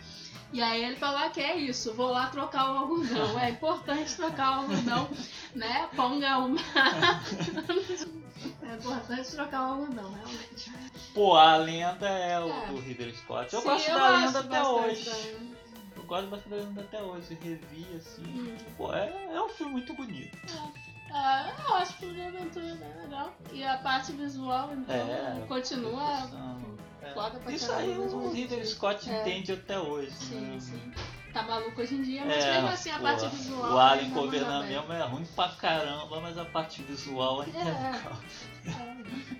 Speaker 2: E aí ele falou que é isso, vou lá trocar o algodão. É importante trocar o algodão, né? Ponga uma. [laughs] é importante trocar o algodão, realmente.
Speaker 1: Pô, a lenda é o
Speaker 2: É.
Speaker 1: do Ridley Scott. Eu
Speaker 2: Sim,
Speaker 1: gosto
Speaker 2: eu
Speaker 1: da
Speaker 2: gosto
Speaker 1: lenda até hoje.
Speaker 2: também.
Speaker 1: Eu gosto bastante da lenda até hoje. Revi assim.
Speaker 2: Hum.
Speaker 1: Pô, é, é um filme muito bonito.
Speaker 2: Ah, eu acho que o de aventura é bem legal. E a parte visual, então,
Speaker 1: É,
Speaker 2: continua
Speaker 1: é.
Speaker 2: foda pra
Speaker 1: Isso aí
Speaker 2: mesmo.
Speaker 1: o Ridley Scott
Speaker 2: É.
Speaker 1: entende até hoje.
Speaker 2: Sim,
Speaker 1: né?
Speaker 2: sim. Tá maluco hoje em dia, mas
Speaker 1: É,
Speaker 2: mesmo assim a
Speaker 1: pô,
Speaker 2: parte visual.
Speaker 1: O Alien
Speaker 2: ainda manda
Speaker 1: Covenant mesmo é ruim pra caramba, mas a parte visual ainda é
Speaker 2: É.
Speaker 1: legal.
Speaker 2: É. [laughs]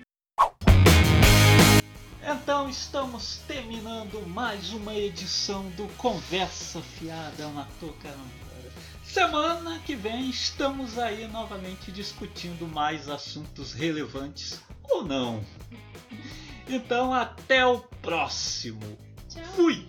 Speaker 1: Então estamos terminando mais uma edição do Conversa Fiada Matou Caramba. Semana que vem estamos aí novamente discutindo mais assuntos relevantes ou não. Então até o próximo.
Speaker 2: Tchau.
Speaker 1: Fui!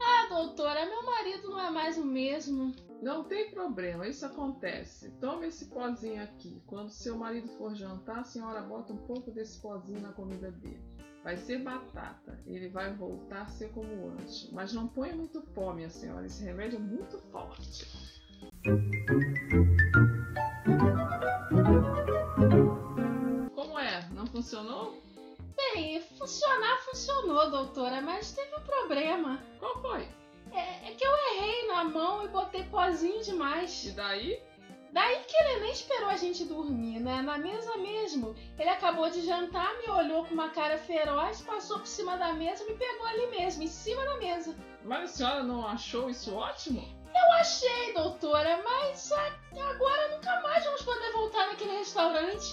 Speaker 2: Ah, doutora, meu marido não é mais o mesmo.
Speaker 4: Não tem problema, isso acontece. Tome esse pozinho aqui. Quando seu marido for jantar, a senhora bota um pouco desse pozinho na comida dele. Vai ser batata. Ele vai voltar a ser como antes. Mas não ponha muito pó, minha senhora. Esse remédio é muito forte. Como é? Não funcionou?
Speaker 2: Bem, funcionar funcionou, doutora, mas teve um problema.
Speaker 4: Qual foi?
Speaker 2: É, é que eu errei na mão e botei pozinho demais.
Speaker 4: E daí?
Speaker 2: Daí que ele nem esperou a gente dormir, né? Na mesa mesmo. Ele acabou de jantar, me olhou com uma cara feroz, passou por cima da mesa e me pegou ali mesmo, em cima da mesa.
Speaker 4: Mas a senhora não achou isso ótimo?
Speaker 2: Eu achei, doutora, mas agora nunca mais vamos poder voltar naquele restaurante.